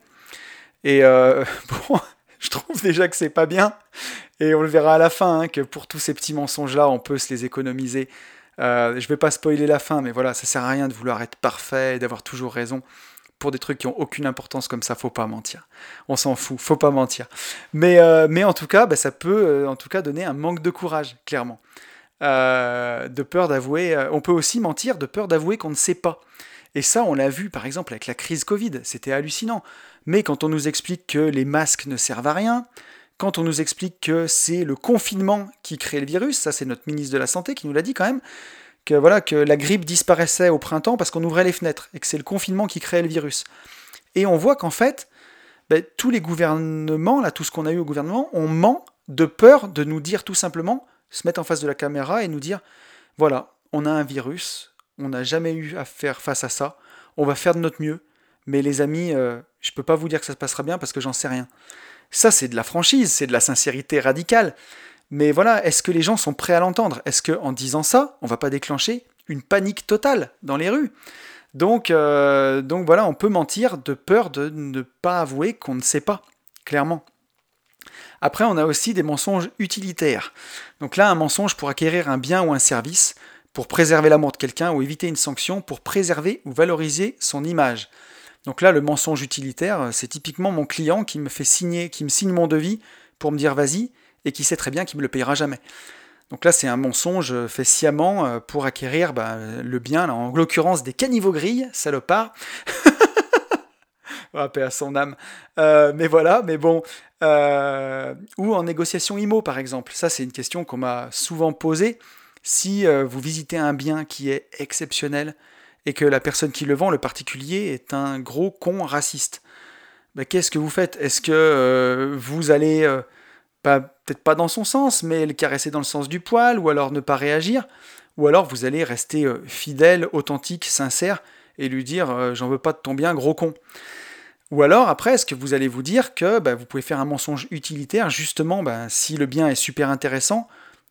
Speaker 1: Et euh, bon, je trouve déjà que c'est pas bien, et on le verra à la fin, hein, que pour tous ces petits mensonges-là, on peut se les économiser. je vais pas spoiler la fin, mais voilà, ça sert à rien de vouloir être parfait et d'avoir toujours raison pour des trucs qui ont aucune importance comme ça, faut pas mentir. On s'en fout, faut pas mentir. Mais, mais en tout cas, bah, ça peut en tout cas donner un manque de courage, clairement. Euh, de peur d'avouer. on peut aussi mentir de peur d'avouer qu'on ne sait pas. Et ça, on l'a vu par exemple avec la crise Covid, c'était hallucinant. Mais quand on nous explique que les masques ne servent à rien, quand on nous explique que c'est le confinement qui crée le virus, ça c'est notre ministre de la Santé qui nous l'a dit quand même, que, voilà, que la grippe disparaissait au printemps parce qu'on ouvrait les fenêtres et que c'est le confinement qui créait le virus. Et on voit qu'en fait, ben, tous les gouvernements, là, tout ce qu'on a eu au gouvernement, on ment de peur de nous dire tout simplement, se mettre en face de la caméra et nous dire voilà, on a un virus, on n'a jamais eu à faire face à ça, on va faire de notre mieux, mais les amis, euh, je peux pas vous dire que ça se passera bien parce que j'en sais rien. Ça, c'est de la franchise, c'est de la sincérité radicale. Mais voilà, est-ce que les gens sont prêts à l'entendre? Est-ce qu'en disant ça, on va pas déclencher une panique totale dans les rues? Donc, euh, donc voilà, on peut mentir de peur de ne pas avouer qu'on ne sait pas, clairement. Après, on a aussi des mensonges utilitaires. Donc là, un mensonge pour acquérir un bien ou un service, pour préserver l'amour de quelqu'un ou éviter une sanction, pour préserver ou valoriser son image. Donc là, le mensonge utilitaire, c'est typiquement mon client qui me fait signer, qui me signe mon devis pour me dire vas-y, et qui sait très bien qu'il ne me le payera jamais. Donc là, c'est un mensonge fait sciemment euh, pour acquérir bah, le bien, en l'occurrence des caniveaux grilles, salopard. paix à son âme. Euh, mais voilà, mais bon. Euh, ou en négociation IMO, par exemple. Ça, c'est une question qu'on m'a souvent posée. Si vous visitez un bien qui est exceptionnel et que la personne qui le vend, le particulier, est un gros con raciste, bah, qu'est-ce que vous faites? Est-ce que vous allez peut-être pas dans son sens, mais le caresser dans le sens du poil, ou alors ne pas réagir, ou alors vous allez rester euh, fidèle, authentique, sincère, et lui dire euh, j'en veux pas de ton bien, gros con. Ou alors après, est-ce que vous allez vous dire que bah, vous pouvez faire un mensonge utilitaire, justement, bah, si le bien est super intéressant,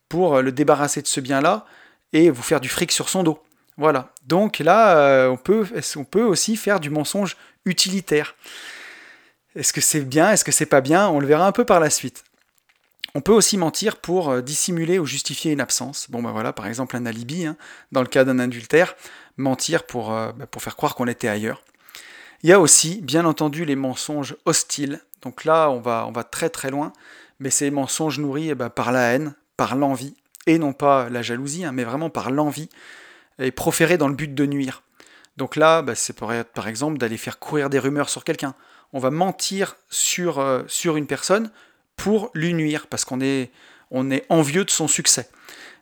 Speaker 1: pour euh, le débarrasser de ce bien-là, et vous faire du fric sur son dos. Voilà. Donc là, on, peut, on peut aussi faire du mensonge utilitaire? Est-ce que c'est bien Est-ce que c'est pas bien? On le verra un peu par la suite. On peut aussi mentir pour euh, dissimuler ou justifier une absence. Bon ben voilà, par exemple un alibi, hein, dans le cas d'un adultère, mentir pour, euh, bah, pour faire croire qu'on était ailleurs. Il y a aussi, bien entendu, les mensonges hostiles. Donc là, on va, on va très très loin, mais ces mensonges nourris eh ben, par la haine, par l'envie, et non pas la jalousie, hein, mais vraiment par l'envie, et proférés dans le but de nuire. Donc là, bah, c'est par exemple d'aller faire courir des rumeurs sur quelqu'un. On va mentir sur, euh, sur une personne pour lui nuire, parce qu'on est, on est envieux de son succès.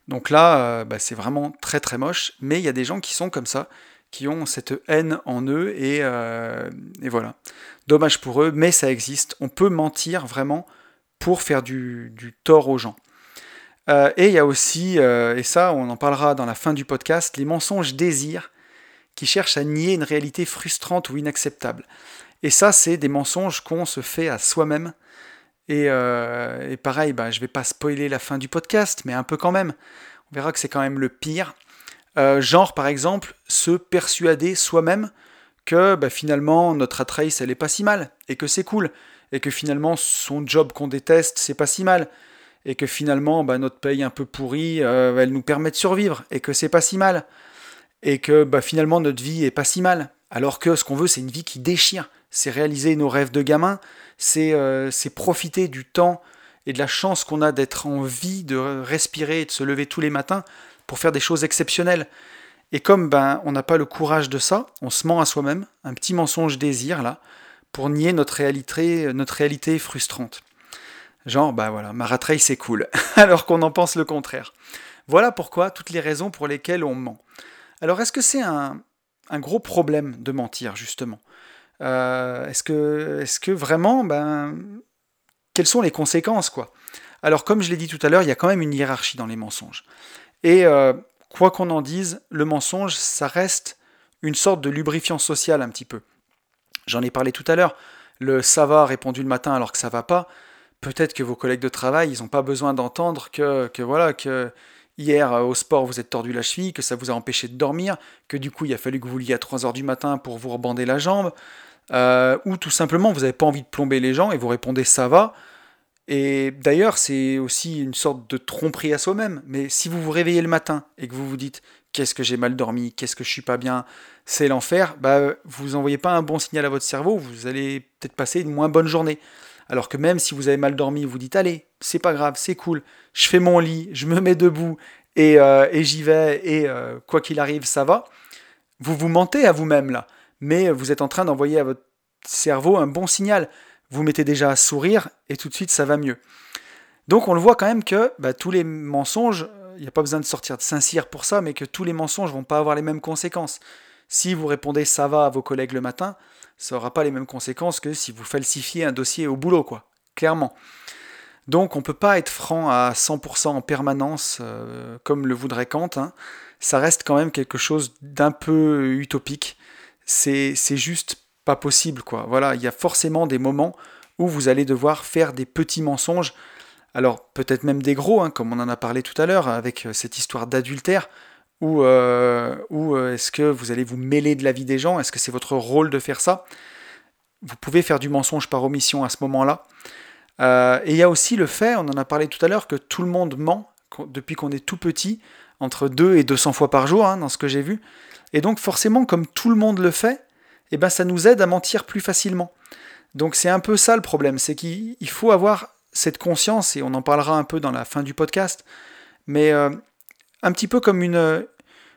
Speaker 1: Donc là, euh, bah, c'est vraiment très très moche, mais il y a des gens qui sont comme ça, qui ont cette haine en eux, et, euh, voilà. Dommage pour eux, mais ça existe. On peut mentir vraiment pour faire du, tort aux gens. Euh, et il y a aussi, et ça on en parlera dans la fin du podcast, les mensonges désirs qui cherchent à nier une réalité frustrante ou inacceptable. Et ça, c'est des mensonges qu'on se fait à soi-même euh, et, pareil, bah, je vais pas spoiler la fin du podcast, mais un peu quand même. On verra que c'est quand même le pire. Euh, genre, par exemple, se persuader soi-même que bah, finalement notre trace elle est pas si mal, et que c'est cool, et que finalement son job qu'on déteste, c'est pas si mal, et que finalement bah, notre paye un peu pourrie, euh, elle nous permet de survivre, et que c'est pas si mal, et que bah, finalement notre vie est pas si mal, alors que ce qu'on veut c'est une vie qui déchire, c'est réaliser nos rêves de gamin, euh, c'est profiter du temps et de la chance qu'on a d'être en vie, de respirer et de se lever tous les matins pour faire des choses exceptionnelles. Et comme ben, on n'a pas le courage de ça, on se ment à soi-même, un petit mensonge désir là, pour nier notre réalité, notre réalité frustrante. Genre, bah voilà, ma c'est cool, alors qu'on en pense le contraire. Voilà pourquoi, toutes les raisons pour lesquelles on ment. Alors est-ce que c'est un gros problème de mentir, justement? Euh, est-ce que, est que vraiment, ben, quelles sont les conséquences, quoi? Alors, comme je l'ai dit tout à l'heure, il y a quand même une hiérarchie dans les mensonges. Et euh, quoi qu'on en dise, le mensonge, ça reste une sorte de lubrifiant social un petit peu. J'en ai parlé tout à l'heure. Le ça va répondu le matin alors que ça va pas. Peut-être que vos collègues de travail, ils n'ont pas besoin d'entendre que, que voilà que hier euh, au sport vous êtes tordu la cheville, que ça vous a empêché de dormir, que du coup il a fallu que vous liez à 3h du matin pour vous rebander la jambe, euh, ou tout simplement vous n'avez pas envie de plomber les gens et vous répondez ça va. Et d'ailleurs, c'est aussi une sorte de tromperie à soi-même. Mais si vous vous réveillez le matin et que vous vous dites qu'est-ce que j'ai mal dormi, qu'est-ce que je suis pas bien, c'est l'enfer, bah vous envoyez pas un bon signal à votre cerveau, vous allez peut-être passer une moins bonne journée. Alors que même si vous avez mal dormi, vous dites allez, c'est pas grave, c'est cool, je fais mon lit, je me mets debout et, euh, j'y vais et euh, quoi qu'il arrive, ça va. Vous vous mentez à vous-même là mais vous êtes en train d'envoyer à votre cerveau un bon signal. Vous mettez déjà à sourire et tout de suite ça va mieux. Donc on le voit quand même que bah, tous les mensonges, il n'y a pas besoin de sortir de Saint-Cyr pour ça, mais que tous les mensonges vont pas avoir les mêmes conséquences. Si vous répondez ça va à vos collègues le matin, ça n'aura pas les mêmes conséquences que si vous falsifiez un dossier au boulot, quoi. Clairement. Donc on ne peut pas être franc à 100% en permanence, euh, comme le voudrait Kant. Hein. Ça reste quand même quelque chose d'un peu utopique c'est juste pas possible, quoi. Voilà, il y a forcément des moments où vous allez devoir faire des petits mensonges, alors peut-être même des gros, hein, comme on en a parlé tout à l'heure avec euh, cette histoire d'adultère, ou, euh, euh, est-ce que vous allez vous mêler de la vie des gens, est-ce que c'est votre rôle de faire ça? Vous pouvez faire du mensonge par omission à ce moment-là. et il y a aussi le fait, on en a parlé tout à l'heure, que tout le monde ment depuis qu'on est tout petit, entre 2 et 200 fois par jour, hein, dans ce que j'ai vu. Et donc forcément, comme tout le monde le fait, eh ben, ça nous aide à mentir plus facilement. Donc c'est un peu ça le problème, c'est qu'il faut avoir cette conscience, et on en parlera un peu dans la fin du podcast, mais euh, un petit peu comme une... Euh,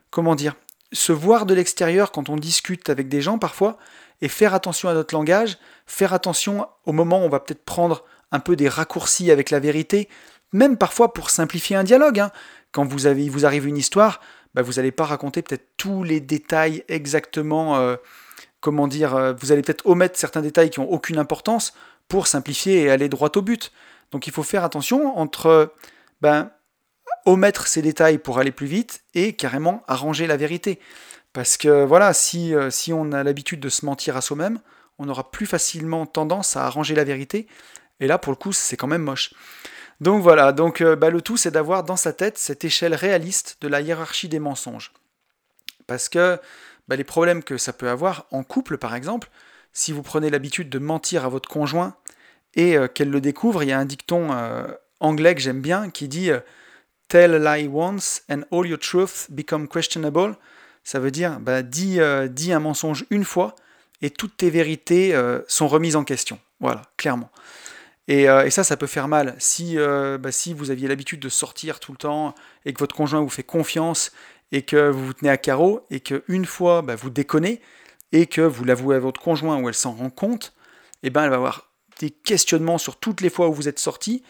Speaker 1: comment dire Se voir de l'extérieur quand on discute avec des gens parfois, et faire attention à notre langage, faire attention au moment où on va peut-être prendre un peu des raccourcis avec la vérité, même parfois pour simplifier un dialogue. Hein. Quand vous avez, il vous arrive une histoire, bah, vous n'allez pas raconter peut-être tous les détails exactement, euh, comment dire, euh, vous allez peut-être omettre certains détails qui n'ont aucune importance pour simplifier et aller droit au but. Donc il faut faire attention entre ben, omettre ces détails pour aller plus vite et carrément arranger la vérité. Parce que voilà, euh, si on a l'habitude de se mentir à soi-même, on aura plus facilement tendance à arranger la vérité. Et là, pour le coup, c'est quand même moche. Donc voilà, donc euh, bah, le tout c'est d'avoir dans sa tête cette échelle réaliste de la hiérarchie des mensonges. Parce que bah, les problèmes que ça peut avoir en couple par exemple, si vous prenez l'habitude de mentir à votre conjoint et euh, qu'elle le découvre, il y a un dicton euh, anglais que j'aime bien qui dit Tell a lie once and all your truths become questionable. Ça veut dire bah, dis, dis, un mensonge une fois et toutes tes vérités sont remises en question. Voilà, clairement. Et, ça, ça peut faire mal. Si, bah, si vous aviez l'habitude de sortir tout le temps et que votre conjoint vous fait confiance et que vous vous tenez à carreau et qu'une fois bah, vous déconnez et que vous l'avouez à votre conjoint ou elle s'en rend compte, eh ben, elle va avoir des questionnements sur toutes les fois où vous êtes sorti.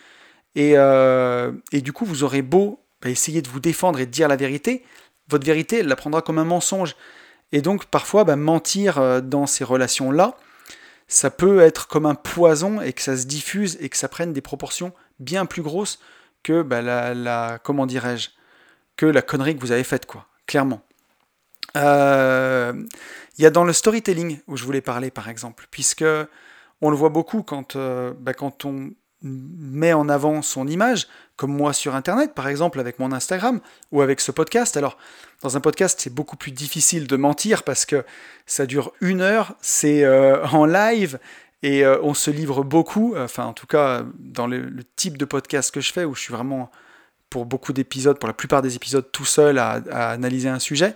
Speaker 1: Et, euh, et du coup, vous aurez beau bah, essayer de vous défendre et de dire la vérité, votre vérité, elle la prendra comme un mensonge. Et donc, parfois, bah, mentir euh, dans ces relations-là, ça peut être comme un poison et que ça se diffuse et que ça prenne des proportions bien plus grosses que bah, la, comment dirais-je, que la connerie que vous avez faite, quoi, clairement. Euh, il y a dans le storytelling où je voulais parler, par exemple, puisque on le voit beaucoup quand, euh, bah, quand on met en avant son image, comme moi sur Internet, par exemple, avec mon Instagram ou avec ce podcast. Alors, dans un podcast, c'est beaucoup plus difficile de mentir parce que ça dure une heure, c'est euh, en live et on se livre beaucoup. Enfin, en tout cas, dans le, type de podcast que je fais, où je suis vraiment, pour beaucoup d'épisodes, pour la plupart des épisodes, tout seul à analyser un sujet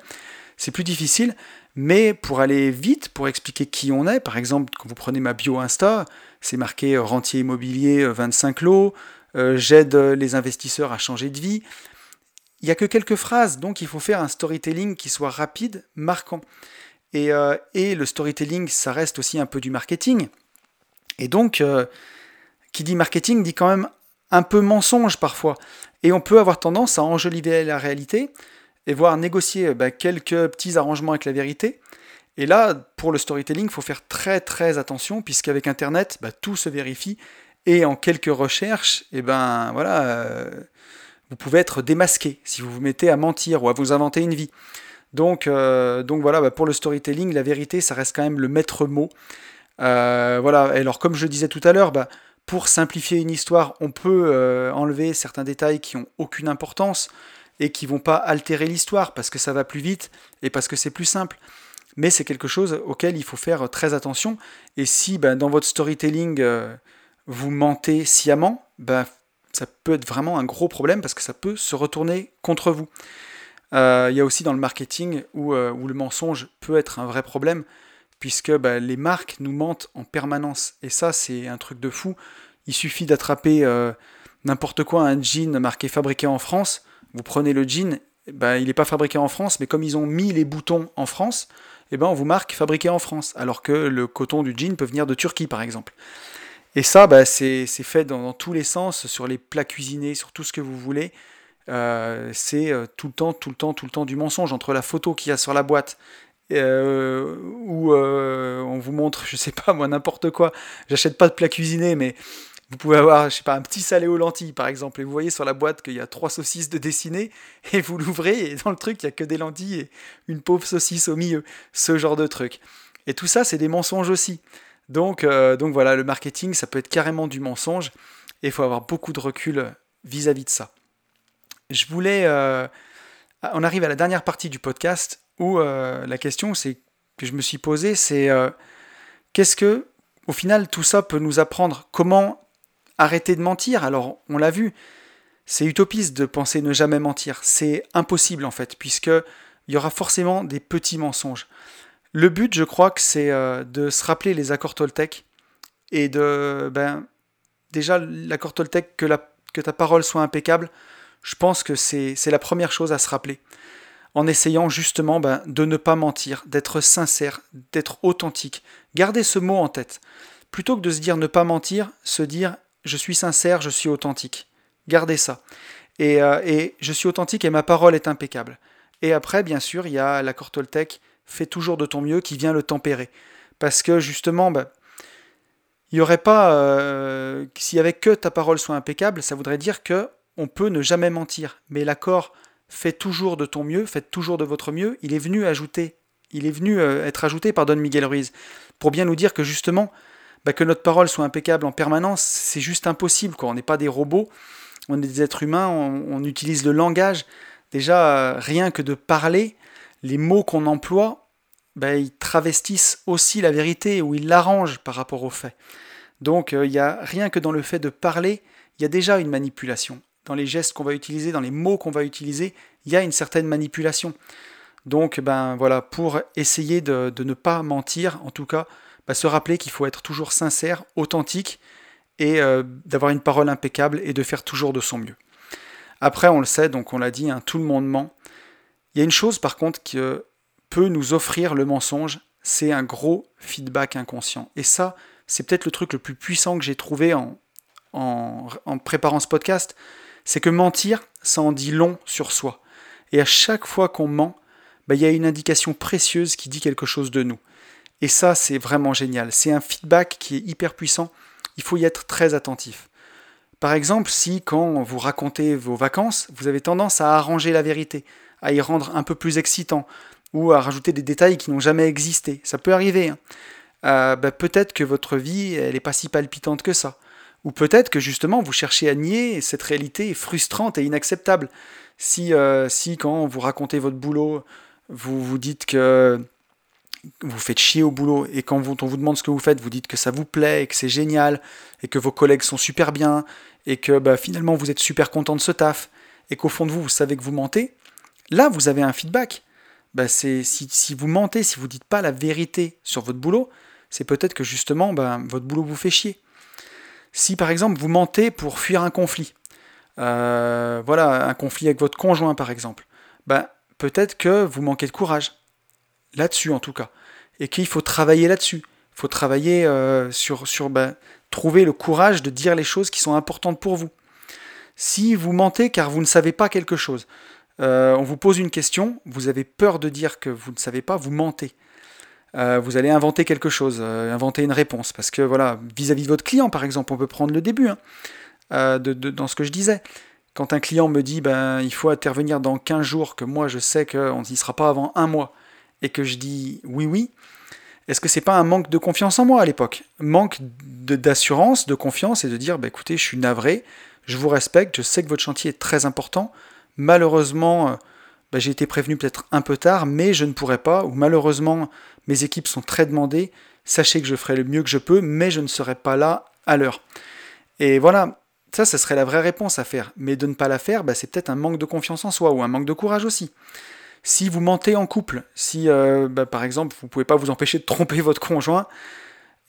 Speaker 1: c'est plus difficile. Mais pour aller vite, pour expliquer qui on est, par exemple, quand vous prenez ma bio Insta, c'est marqué euh, rentier immobilier 25 euh, lots, euh, j'aide les investisseurs à changer de vie. Il n'y a que quelques phrases, donc il faut faire un storytelling qui soit rapide, marquant. Et, et le storytelling, ça reste aussi un peu du marketing. Et donc, qui dit marketing dit quand même un peu mensonge parfois. Et on peut avoir tendance à enjoliver la réalité et voir négocier bah, quelques petits arrangements avec la vérité. Et là, pour le storytelling, il faut faire très très attention, puisqu'avec Internet, bah, tout se vérifie, et en quelques recherches, et ben voilà, euh, vous pouvez être démasqué si vous vous mettez à mentir ou à vous inventer une vie. Donc, euh, donc voilà, bah, pour le storytelling, la vérité, ça reste quand même le maître mot. Euh, voilà, et alors comme je disais tout à l'heure, pour simplifier une histoire, on peut enlever certains détails qui n'ont aucune importance et qui vont pas altérer l'histoire parce que ça va plus vite et parce que c'est plus simple. Mais c'est quelque chose auquel il faut faire très attention. Et si ben, dans votre storytelling, euh, vous mentez sciemment, ben, ça peut être vraiment un gros problème parce que ça peut se retourner contre vous. Euh, il y a aussi dans le marketing où, euh, où, le mensonge peut être un vrai problème, puisque ben, les marques nous mentent en permanence. Et ça, c'est un truc de fou. Il suffit d'attraper n'importe quoi, un jean marqué fabriqué en France, vous prenez le jean, bah, il n'est pas fabriqué en France, mais comme ils ont mis les boutons en France, eh ben, on vous marque fabriqué en France, alors que le coton du jean peut venir de Turquie, par exemple. Et ça, bah, c'est fait dans, tous les sens, sur les plats cuisinés, sur tout ce que vous voulez. Euh, c'est euh, tout le temps, tout le temps, tout le temps du mensonge entre la photo qu'il y a sur la boîte euh, où on vous montre, je sais pas moi, n'importe quoi. J'achète pas de plats cuisinés, mais vous pouvez avoir, je sais pas, un petit salé aux lentilles, par exemple, et vous voyez sur la boîte qu'il y a trois saucisses de dessinées, et vous l'ouvrez, et dans le truc, il n'y a que des lentilles et une pauvre saucisse au milieu. Ce genre de truc. Et tout ça, c'est des mensonges aussi. Donc, euh, donc voilà, le marketing, ça peut être carrément du mensonge, et il faut avoir beaucoup de recul vis-à-vis de ça. Je voulais... Euh, on arrive à la dernière partie du podcast, où euh, la question c'est que je me suis posée, c'est qu'est-ce que, au final, tout ça peut nous apprendre? Comment arrêter de mentir. Alors, on l'a vu, c'est utopiste de penser ne jamais mentir. C'est impossible en fait, puisque il y aura forcément des petits mensonges. Le but, je crois que c'est euh, de se rappeler les accords Toltec et de, ben, déjà l'accord Toltec que, que ta parole soit impeccable. Je pense que c'est la première chose à se rappeler. En essayant justement ben, de ne pas mentir, d'être sincère, d'être authentique. Gardez ce mot en tête. Plutôt que de se dire ne pas mentir, se dire je suis sincère, je suis authentique. Gardez ça. Euh, et, je suis authentique et ma parole est impeccable. Et après, bien sûr, il y a l'accord Toltec, fais toujours de ton mieux, qui vient le tempérer. Parce que justement, bah, il n'y aurait pas. Euh, s'il y avait que ta parole soit impeccable, ça voudrait dire que on peut ne jamais mentir. Mais l'accord fais toujours de ton mieux, faites toujours de votre mieux, il est venu ajouter, il est venu euh, être ajouté par Don Miguel Ruiz, pour bien nous dire que justement, bah, que notre parole soit impeccable en permanence, c'est juste impossible. On n'est pas des robots, on est des êtres humains, on, utilise le langage. Déjà, rien que de parler, les mots qu'on emploie, bah, ils travestissent aussi la vérité ou ils l'arrangent par rapport aux faits. Donc il y a rien que dans le fait de parler, il y a déjà une manipulation. Dans les gestes qu'on va utiliser, dans les mots qu'on va utiliser, il y a une certaine manipulation. Donc ben voilà, pour essayer de, ne pas mentir, en tout cas, ben, se rappeler qu'il faut être toujours sincère, authentique, et euh, d'avoir une parole impeccable et de faire toujours de son mieux. Après, on le sait, donc on l'a dit, hein, tout le monde ment. Il y a une chose par contre qui peut nous offrir le mensonge, c'est un gros feedback inconscient. Et ça, c'est peut-être le truc le plus puissant que j'ai trouvé en, en, préparant ce podcast, c'est que mentir, ça en dit long sur soi. Et à chaque fois qu'on ment, bah, il y a une indication précieuse qui dit quelque chose de nous. Et ça, c'est vraiment génial. C'est un feedback qui est hyper puissant. Il faut y être très attentif. Par exemple, si quand vous racontez vos vacances, vous avez tendance à arranger la vérité, à y rendre un peu plus excitant, ou à rajouter des détails qui n'ont jamais existé, ça peut arriver. Hein. Euh, bah, peut-être que votre vie, elle n'est pas si palpitante que ça. Ou peut-être que justement vous cherchez à nier cette réalité frustrante et inacceptable. Si, euh, si quand vous racontez votre boulot, vous vous dites que vous faites chier au boulot et quand on vous demande ce que vous faites, vous dites que ça vous plaît et que c'est génial et que vos collègues sont super bien et que bah, finalement vous êtes super content de ce taf et qu'au fond de vous, vous savez que vous mentez, là vous avez un feedback. Bah, si, vous mentez, si vous dites pas la vérité sur votre boulot, c'est peut-être que justement bah, votre boulot vous fait chier. Si par exemple vous mentez pour fuir un conflit, euh, voilà, un conflit avec votre conjoint par exemple, peut-être que vous manquez de courage, là-dessus en tout cas, et qu'il faut travailler là-dessus. Il faut travailler euh, sur, sur bah, trouver le courage de dire les choses qui sont importantes pour vous. Si vous mentez car vous ne savez pas quelque chose, euh, on vous pose une question, vous avez peur de dire que vous ne savez pas, vous mentez. Euh, vous allez inventer quelque chose, inventer une réponse. Parce que voilà, vis-à-vis de votre client, par exemple, on peut prendre le début hein, dans ce que je disais. Quand un client me dit ben, il faut intervenir dans 15 jours, que moi je sais qu'on n'y sera pas avant un mois, et que je dis oui, oui, est-ce que c'est pas un manque de confiance en moi à l'époque? Manque d'assurance, de, confiance et de dire ben, écoutez, je suis navré, je vous respecte, je sais que votre chantier est très important. Malheureusement, ben, j'ai été prévenu peut-être un peu tard, mais je ne pourrai pas, ou malheureusement, mes équipes sont très demandées, sachez que je ferai le mieux que je peux, mais je ne serai pas là à l'heure. Et voilà, ça, ce serait la vraie réponse à faire. Mais de ne pas la faire, bah, c'est peut-être un manque de confiance en soi ou un manque de courage aussi. Si vous mentez en couple, si euh, bah, par exemple vous ne pouvez pas vous empêcher de tromper votre conjoint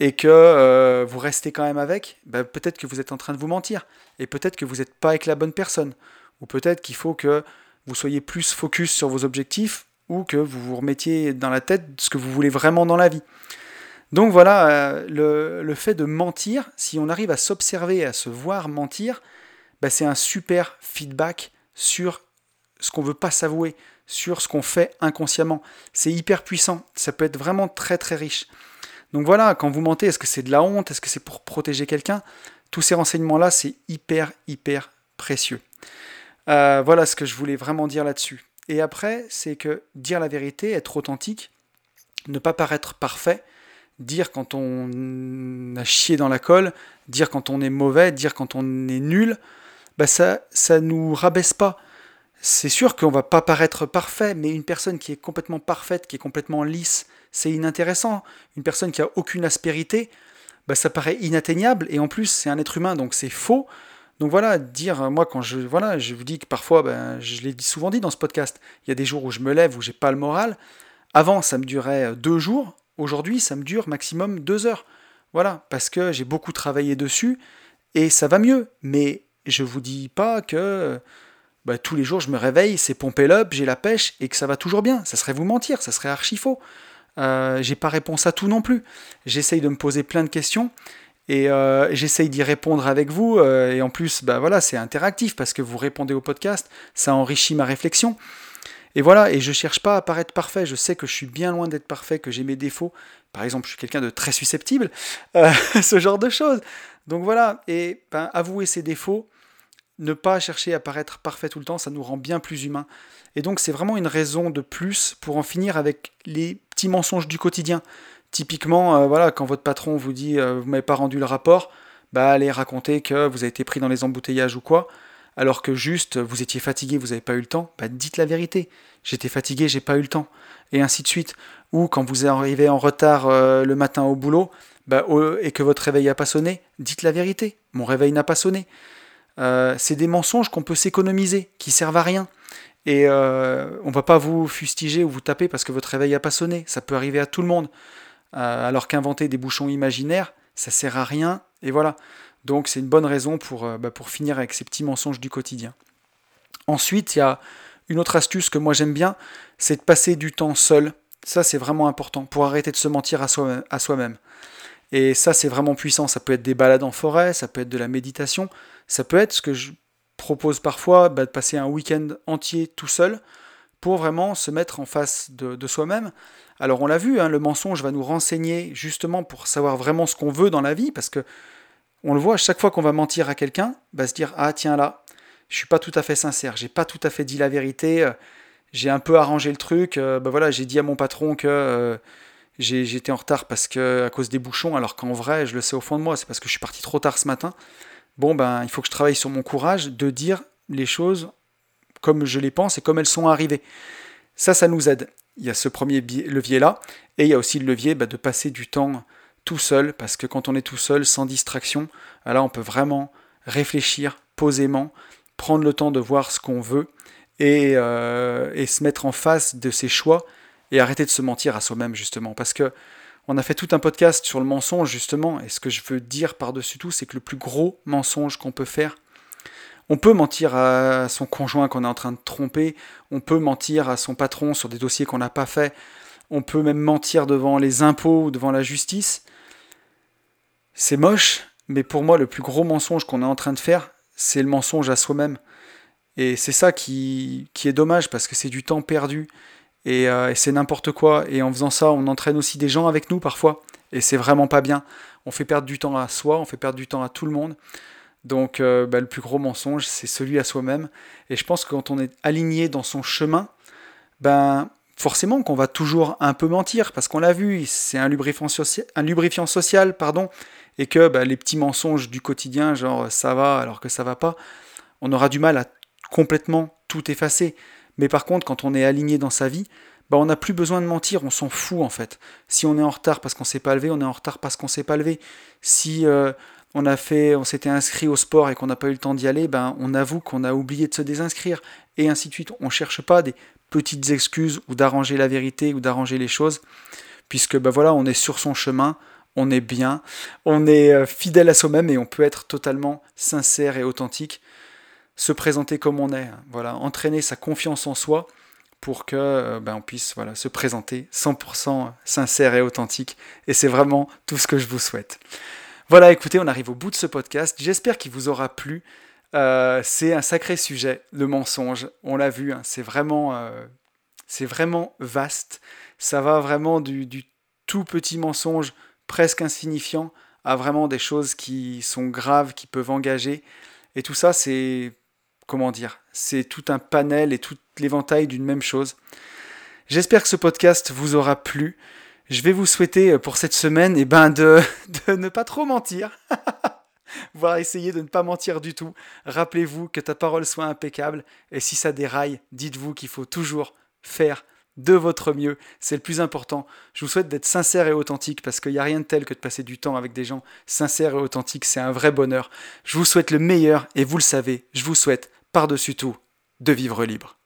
Speaker 1: et que euh, vous restez quand même avec, bah, peut-être que vous êtes en train de vous mentir et peut-être que vous n'êtes pas avec la bonne personne ou peut-être qu'il faut que vous soyez plus focus sur vos objectifs ou que vous vous remettiez dans la tête ce que vous voulez vraiment dans la vie. Donc voilà, euh, le, fait de mentir, si on arrive à s'observer, à se voir mentir, bah, c'est un super feedback sur ce qu'on ne veut pas s'avouer, sur ce qu'on fait inconsciemment. C'est hyper puissant, ça peut être vraiment très très riche. Donc voilà, quand vous mentez, est-ce que c'est de la honte, est-ce que c'est pour protéger quelqu'un? Tous ces renseignements-là, c'est hyper hyper précieux. Euh, voilà ce que je voulais vraiment dire là-dessus. Et après, c'est que dire la vérité, être authentique, ne pas paraître parfait, dire quand on a chié dans la colle, dire quand on est mauvais, dire quand on est nul, bah ça ça nous rabaisse pas. C'est sûr qu'on va pas paraître parfait, mais une personne qui est complètement parfaite, qui est complètement lisse, c'est inintéressant. Une personne qui a aucune aspérité, bah ça paraît inatteignable et en plus c'est un être humain donc c'est faux. Donc voilà, dire, euh, moi quand je, voilà, je vous dis que parfois, ben, je l'ai souvent dit dans ce podcast, il y a des jours où je me lève, où j'ai pas le moral. Avant, ça me durait euh, deux jours. Aujourd'hui, ça me dure maximum deux heures. Voilà, parce que j'ai beaucoup travaillé dessus et ça va mieux. Mais je vous dis pas que ben, tous les jours je me réveille, c'est pompé l'up, j'ai la pêche et que ça va toujours bien. Ça serait vous mentir, ça serait archi faux. Euh, j'ai pas réponse à tout non plus. J'essaye de me poser plein de questions et euh, j'essaye d'y répondre avec vous. Euh, et en plus, bah voilà, c'est interactif parce que vous répondez au podcast, ça enrichit ma réflexion. Et voilà, et je cherche pas à paraître parfait. Je sais que je suis bien loin d'être parfait, que j'ai mes défauts. Par exemple, je suis quelqu'un de très susceptible, ce genre de choses. Donc voilà, et ben, avouer ses défauts, ne pas chercher à paraître parfait tout le temps, ça nous rend bien plus humains. Et donc c'est vraiment une raison de plus pour en finir avec les petits mensonges du quotidien. Typiquement, euh, voilà, quand votre patron vous dit euh, vous m'avez pas rendu le rapport, bah allez raconter que vous avez été pris dans les embouteillages ou quoi, alors que juste vous étiez fatigué, vous n'avez pas eu le temps, bah dites la vérité. J'étais fatigué, j'ai pas eu le temps, et ainsi de suite. Ou quand vous arrivez en retard euh, le matin au boulot, bah, et que votre réveil n'a pas sonné, dites la vérité. Mon réveil n'a pas sonné. Euh, c'est des mensonges qu'on peut s'économiser, qui servent à rien. Et euh, on va pas vous fustiger ou vous taper parce que votre réveil n'a pas sonné. Ça peut arriver à tout le monde. Euh, alors qu'inventer des bouchons imaginaires, ça sert à rien. Et voilà. Donc c'est une bonne raison pour, bah, pour finir avec ces petits mensonges du quotidien. Ensuite, il y a une autre astuce que moi j'aime bien, c'est de passer du temps seul. Ça, c'est vraiment important pour arrêter de se mentir à soi-même. Et ça, c'est vraiment puissant. Ça peut être des balades en forêt, ça peut être de la méditation, ça peut être ce que je propose parfois, bah, de passer un week-end entier tout seul pour vraiment se mettre en face de, soi-même. Alors on l'a vu, hein, le mensonge va nous renseigner justement pour savoir vraiment ce qu'on veut dans la vie, parce que on le voit, à chaque fois qu'on va mentir à quelqu'un, se dire ah tiens là, je suis pas tout à fait sincère, j'ai pas tout à fait dit la vérité, euh, j'ai un peu arrangé le truc, euh, bah voilà, j'ai dit à mon patron que euh, j'étais en retard parce à cause des bouchons, alors qu'en vrai, je le sais au fond de moi, c'est parce que je suis parti trop tard ce matin. Bon ben, il faut que je travaille sur mon courage de dire les choses comme je les pense et comme elles sont arrivées. Ça, ça nous aide. Il y a ce premier levier-là, et il y a aussi le levier bah, de passer du temps tout seul, parce que quand on est tout seul, sans distraction, là, on peut vraiment réfléchir posément, prendre le temps de voir ce qu'on veut euh, et, se mettre en face de ses choix et arrêter de se mentir à soi-même justement. Parce que on a fait tout un podcast sur le mensonge justement, et ce que je veux dire par-dessus tout, c'est que le plus gros mensonge qu'on peut faire, on peut mentir à son conjoint qu'on est en train de tromper, on peut mentir à son patron sur des dossiers qu'on n'a pas fait, on peut même mentir devant les impôts ou devant la justice. C'est moche, mais pour moi le plus gros mensonge qu'on est en train de faire, c'est le mensonge à soi-même. Et c'est ça qui, qui, est dommage parce que c'est du temps perdu euh, et, c'est n'importe quoi. Et en faisant ça, on entraîne aussi des gens avec nous parfois et c'est vraiment pas bien. On fait perdre du temps à soi, on fait perdre du temps à tout le monde. Donc euh, bah, le plus gros mensonge, c'est celui à soi-même. Et je pense que quand on est aligné dans son chemin, ben forcément qu'on va toujours un peu mentir parce qu'on l'a vu, c'est un lubrifiant, social, pardon, et que bah, les petits mensonges du quotidien, genre ça va alors que ça va pas, on aura du mal à complètement tout effacer. Mais par contre, quand on est aligné dans sa vie, bah on n'a plus besoin de mentir, on s'en fout en fait. Si on est en retard parce qu'on s'est pas levé, on est en retard parce qu'on s'est pas levé. Si euh, on a fait, on s'était inscrit au sport et qu'on n'a pas eu le temps d'y aller, ben on avoue qu'on a oublié de se désinscrire et ainsi de suite. On cherche pas des petites excuses ou d'arranger la vérité ou d'arranger les choses, puisque ben voilà, on est sur son chemin, on est bien, on est euh, fidèle à soi-même et on peut être totalement sincère et authentique, se présenter comme on est, voilà, entraîner sa confiance en soi pour que euh, ben, on puisse voilà, se présenter 100% sincère et authentique. Et c'est vraiment tout ce que je vous souhaite. Voilà, écoutez, on arrive au bout de ce podcast. J'espère qu'il vous aura plu. Euh, c'est un sacré sujet, le mensonge. On l'a vu, hein, c'est vraiment, c'est vraiment vaste. Ça va vraiment du tout petit mensonge presque insignifiant à vraiment des choses qui sont graves, qui peuvent engager. Et tout ça, c'est, comment dire, c'est tout un panel et tout l'éventail d'une même chose. J'espère que ce podcast vous aura plu. Je vais vous souhaiter pour cette semaine eh ben de, de ne pas trop mentir. voire essayer de ne pas mentir du tout. Rappelez-vous que ta parole soit impeccable et si ça déraille, dites-vous qu'il faut toujours faire de votre mieux, c'est le plus important. Je vous souhaite d'être sincère et authentique parce qu'il n'y a rien de tel que de passer du temps avec des gens sincères et authentiques, c'est un vrai bonheur. Je vous souhaite le meilleur et vous le savez, je vous souhaite par-dessus tout de vivre libre.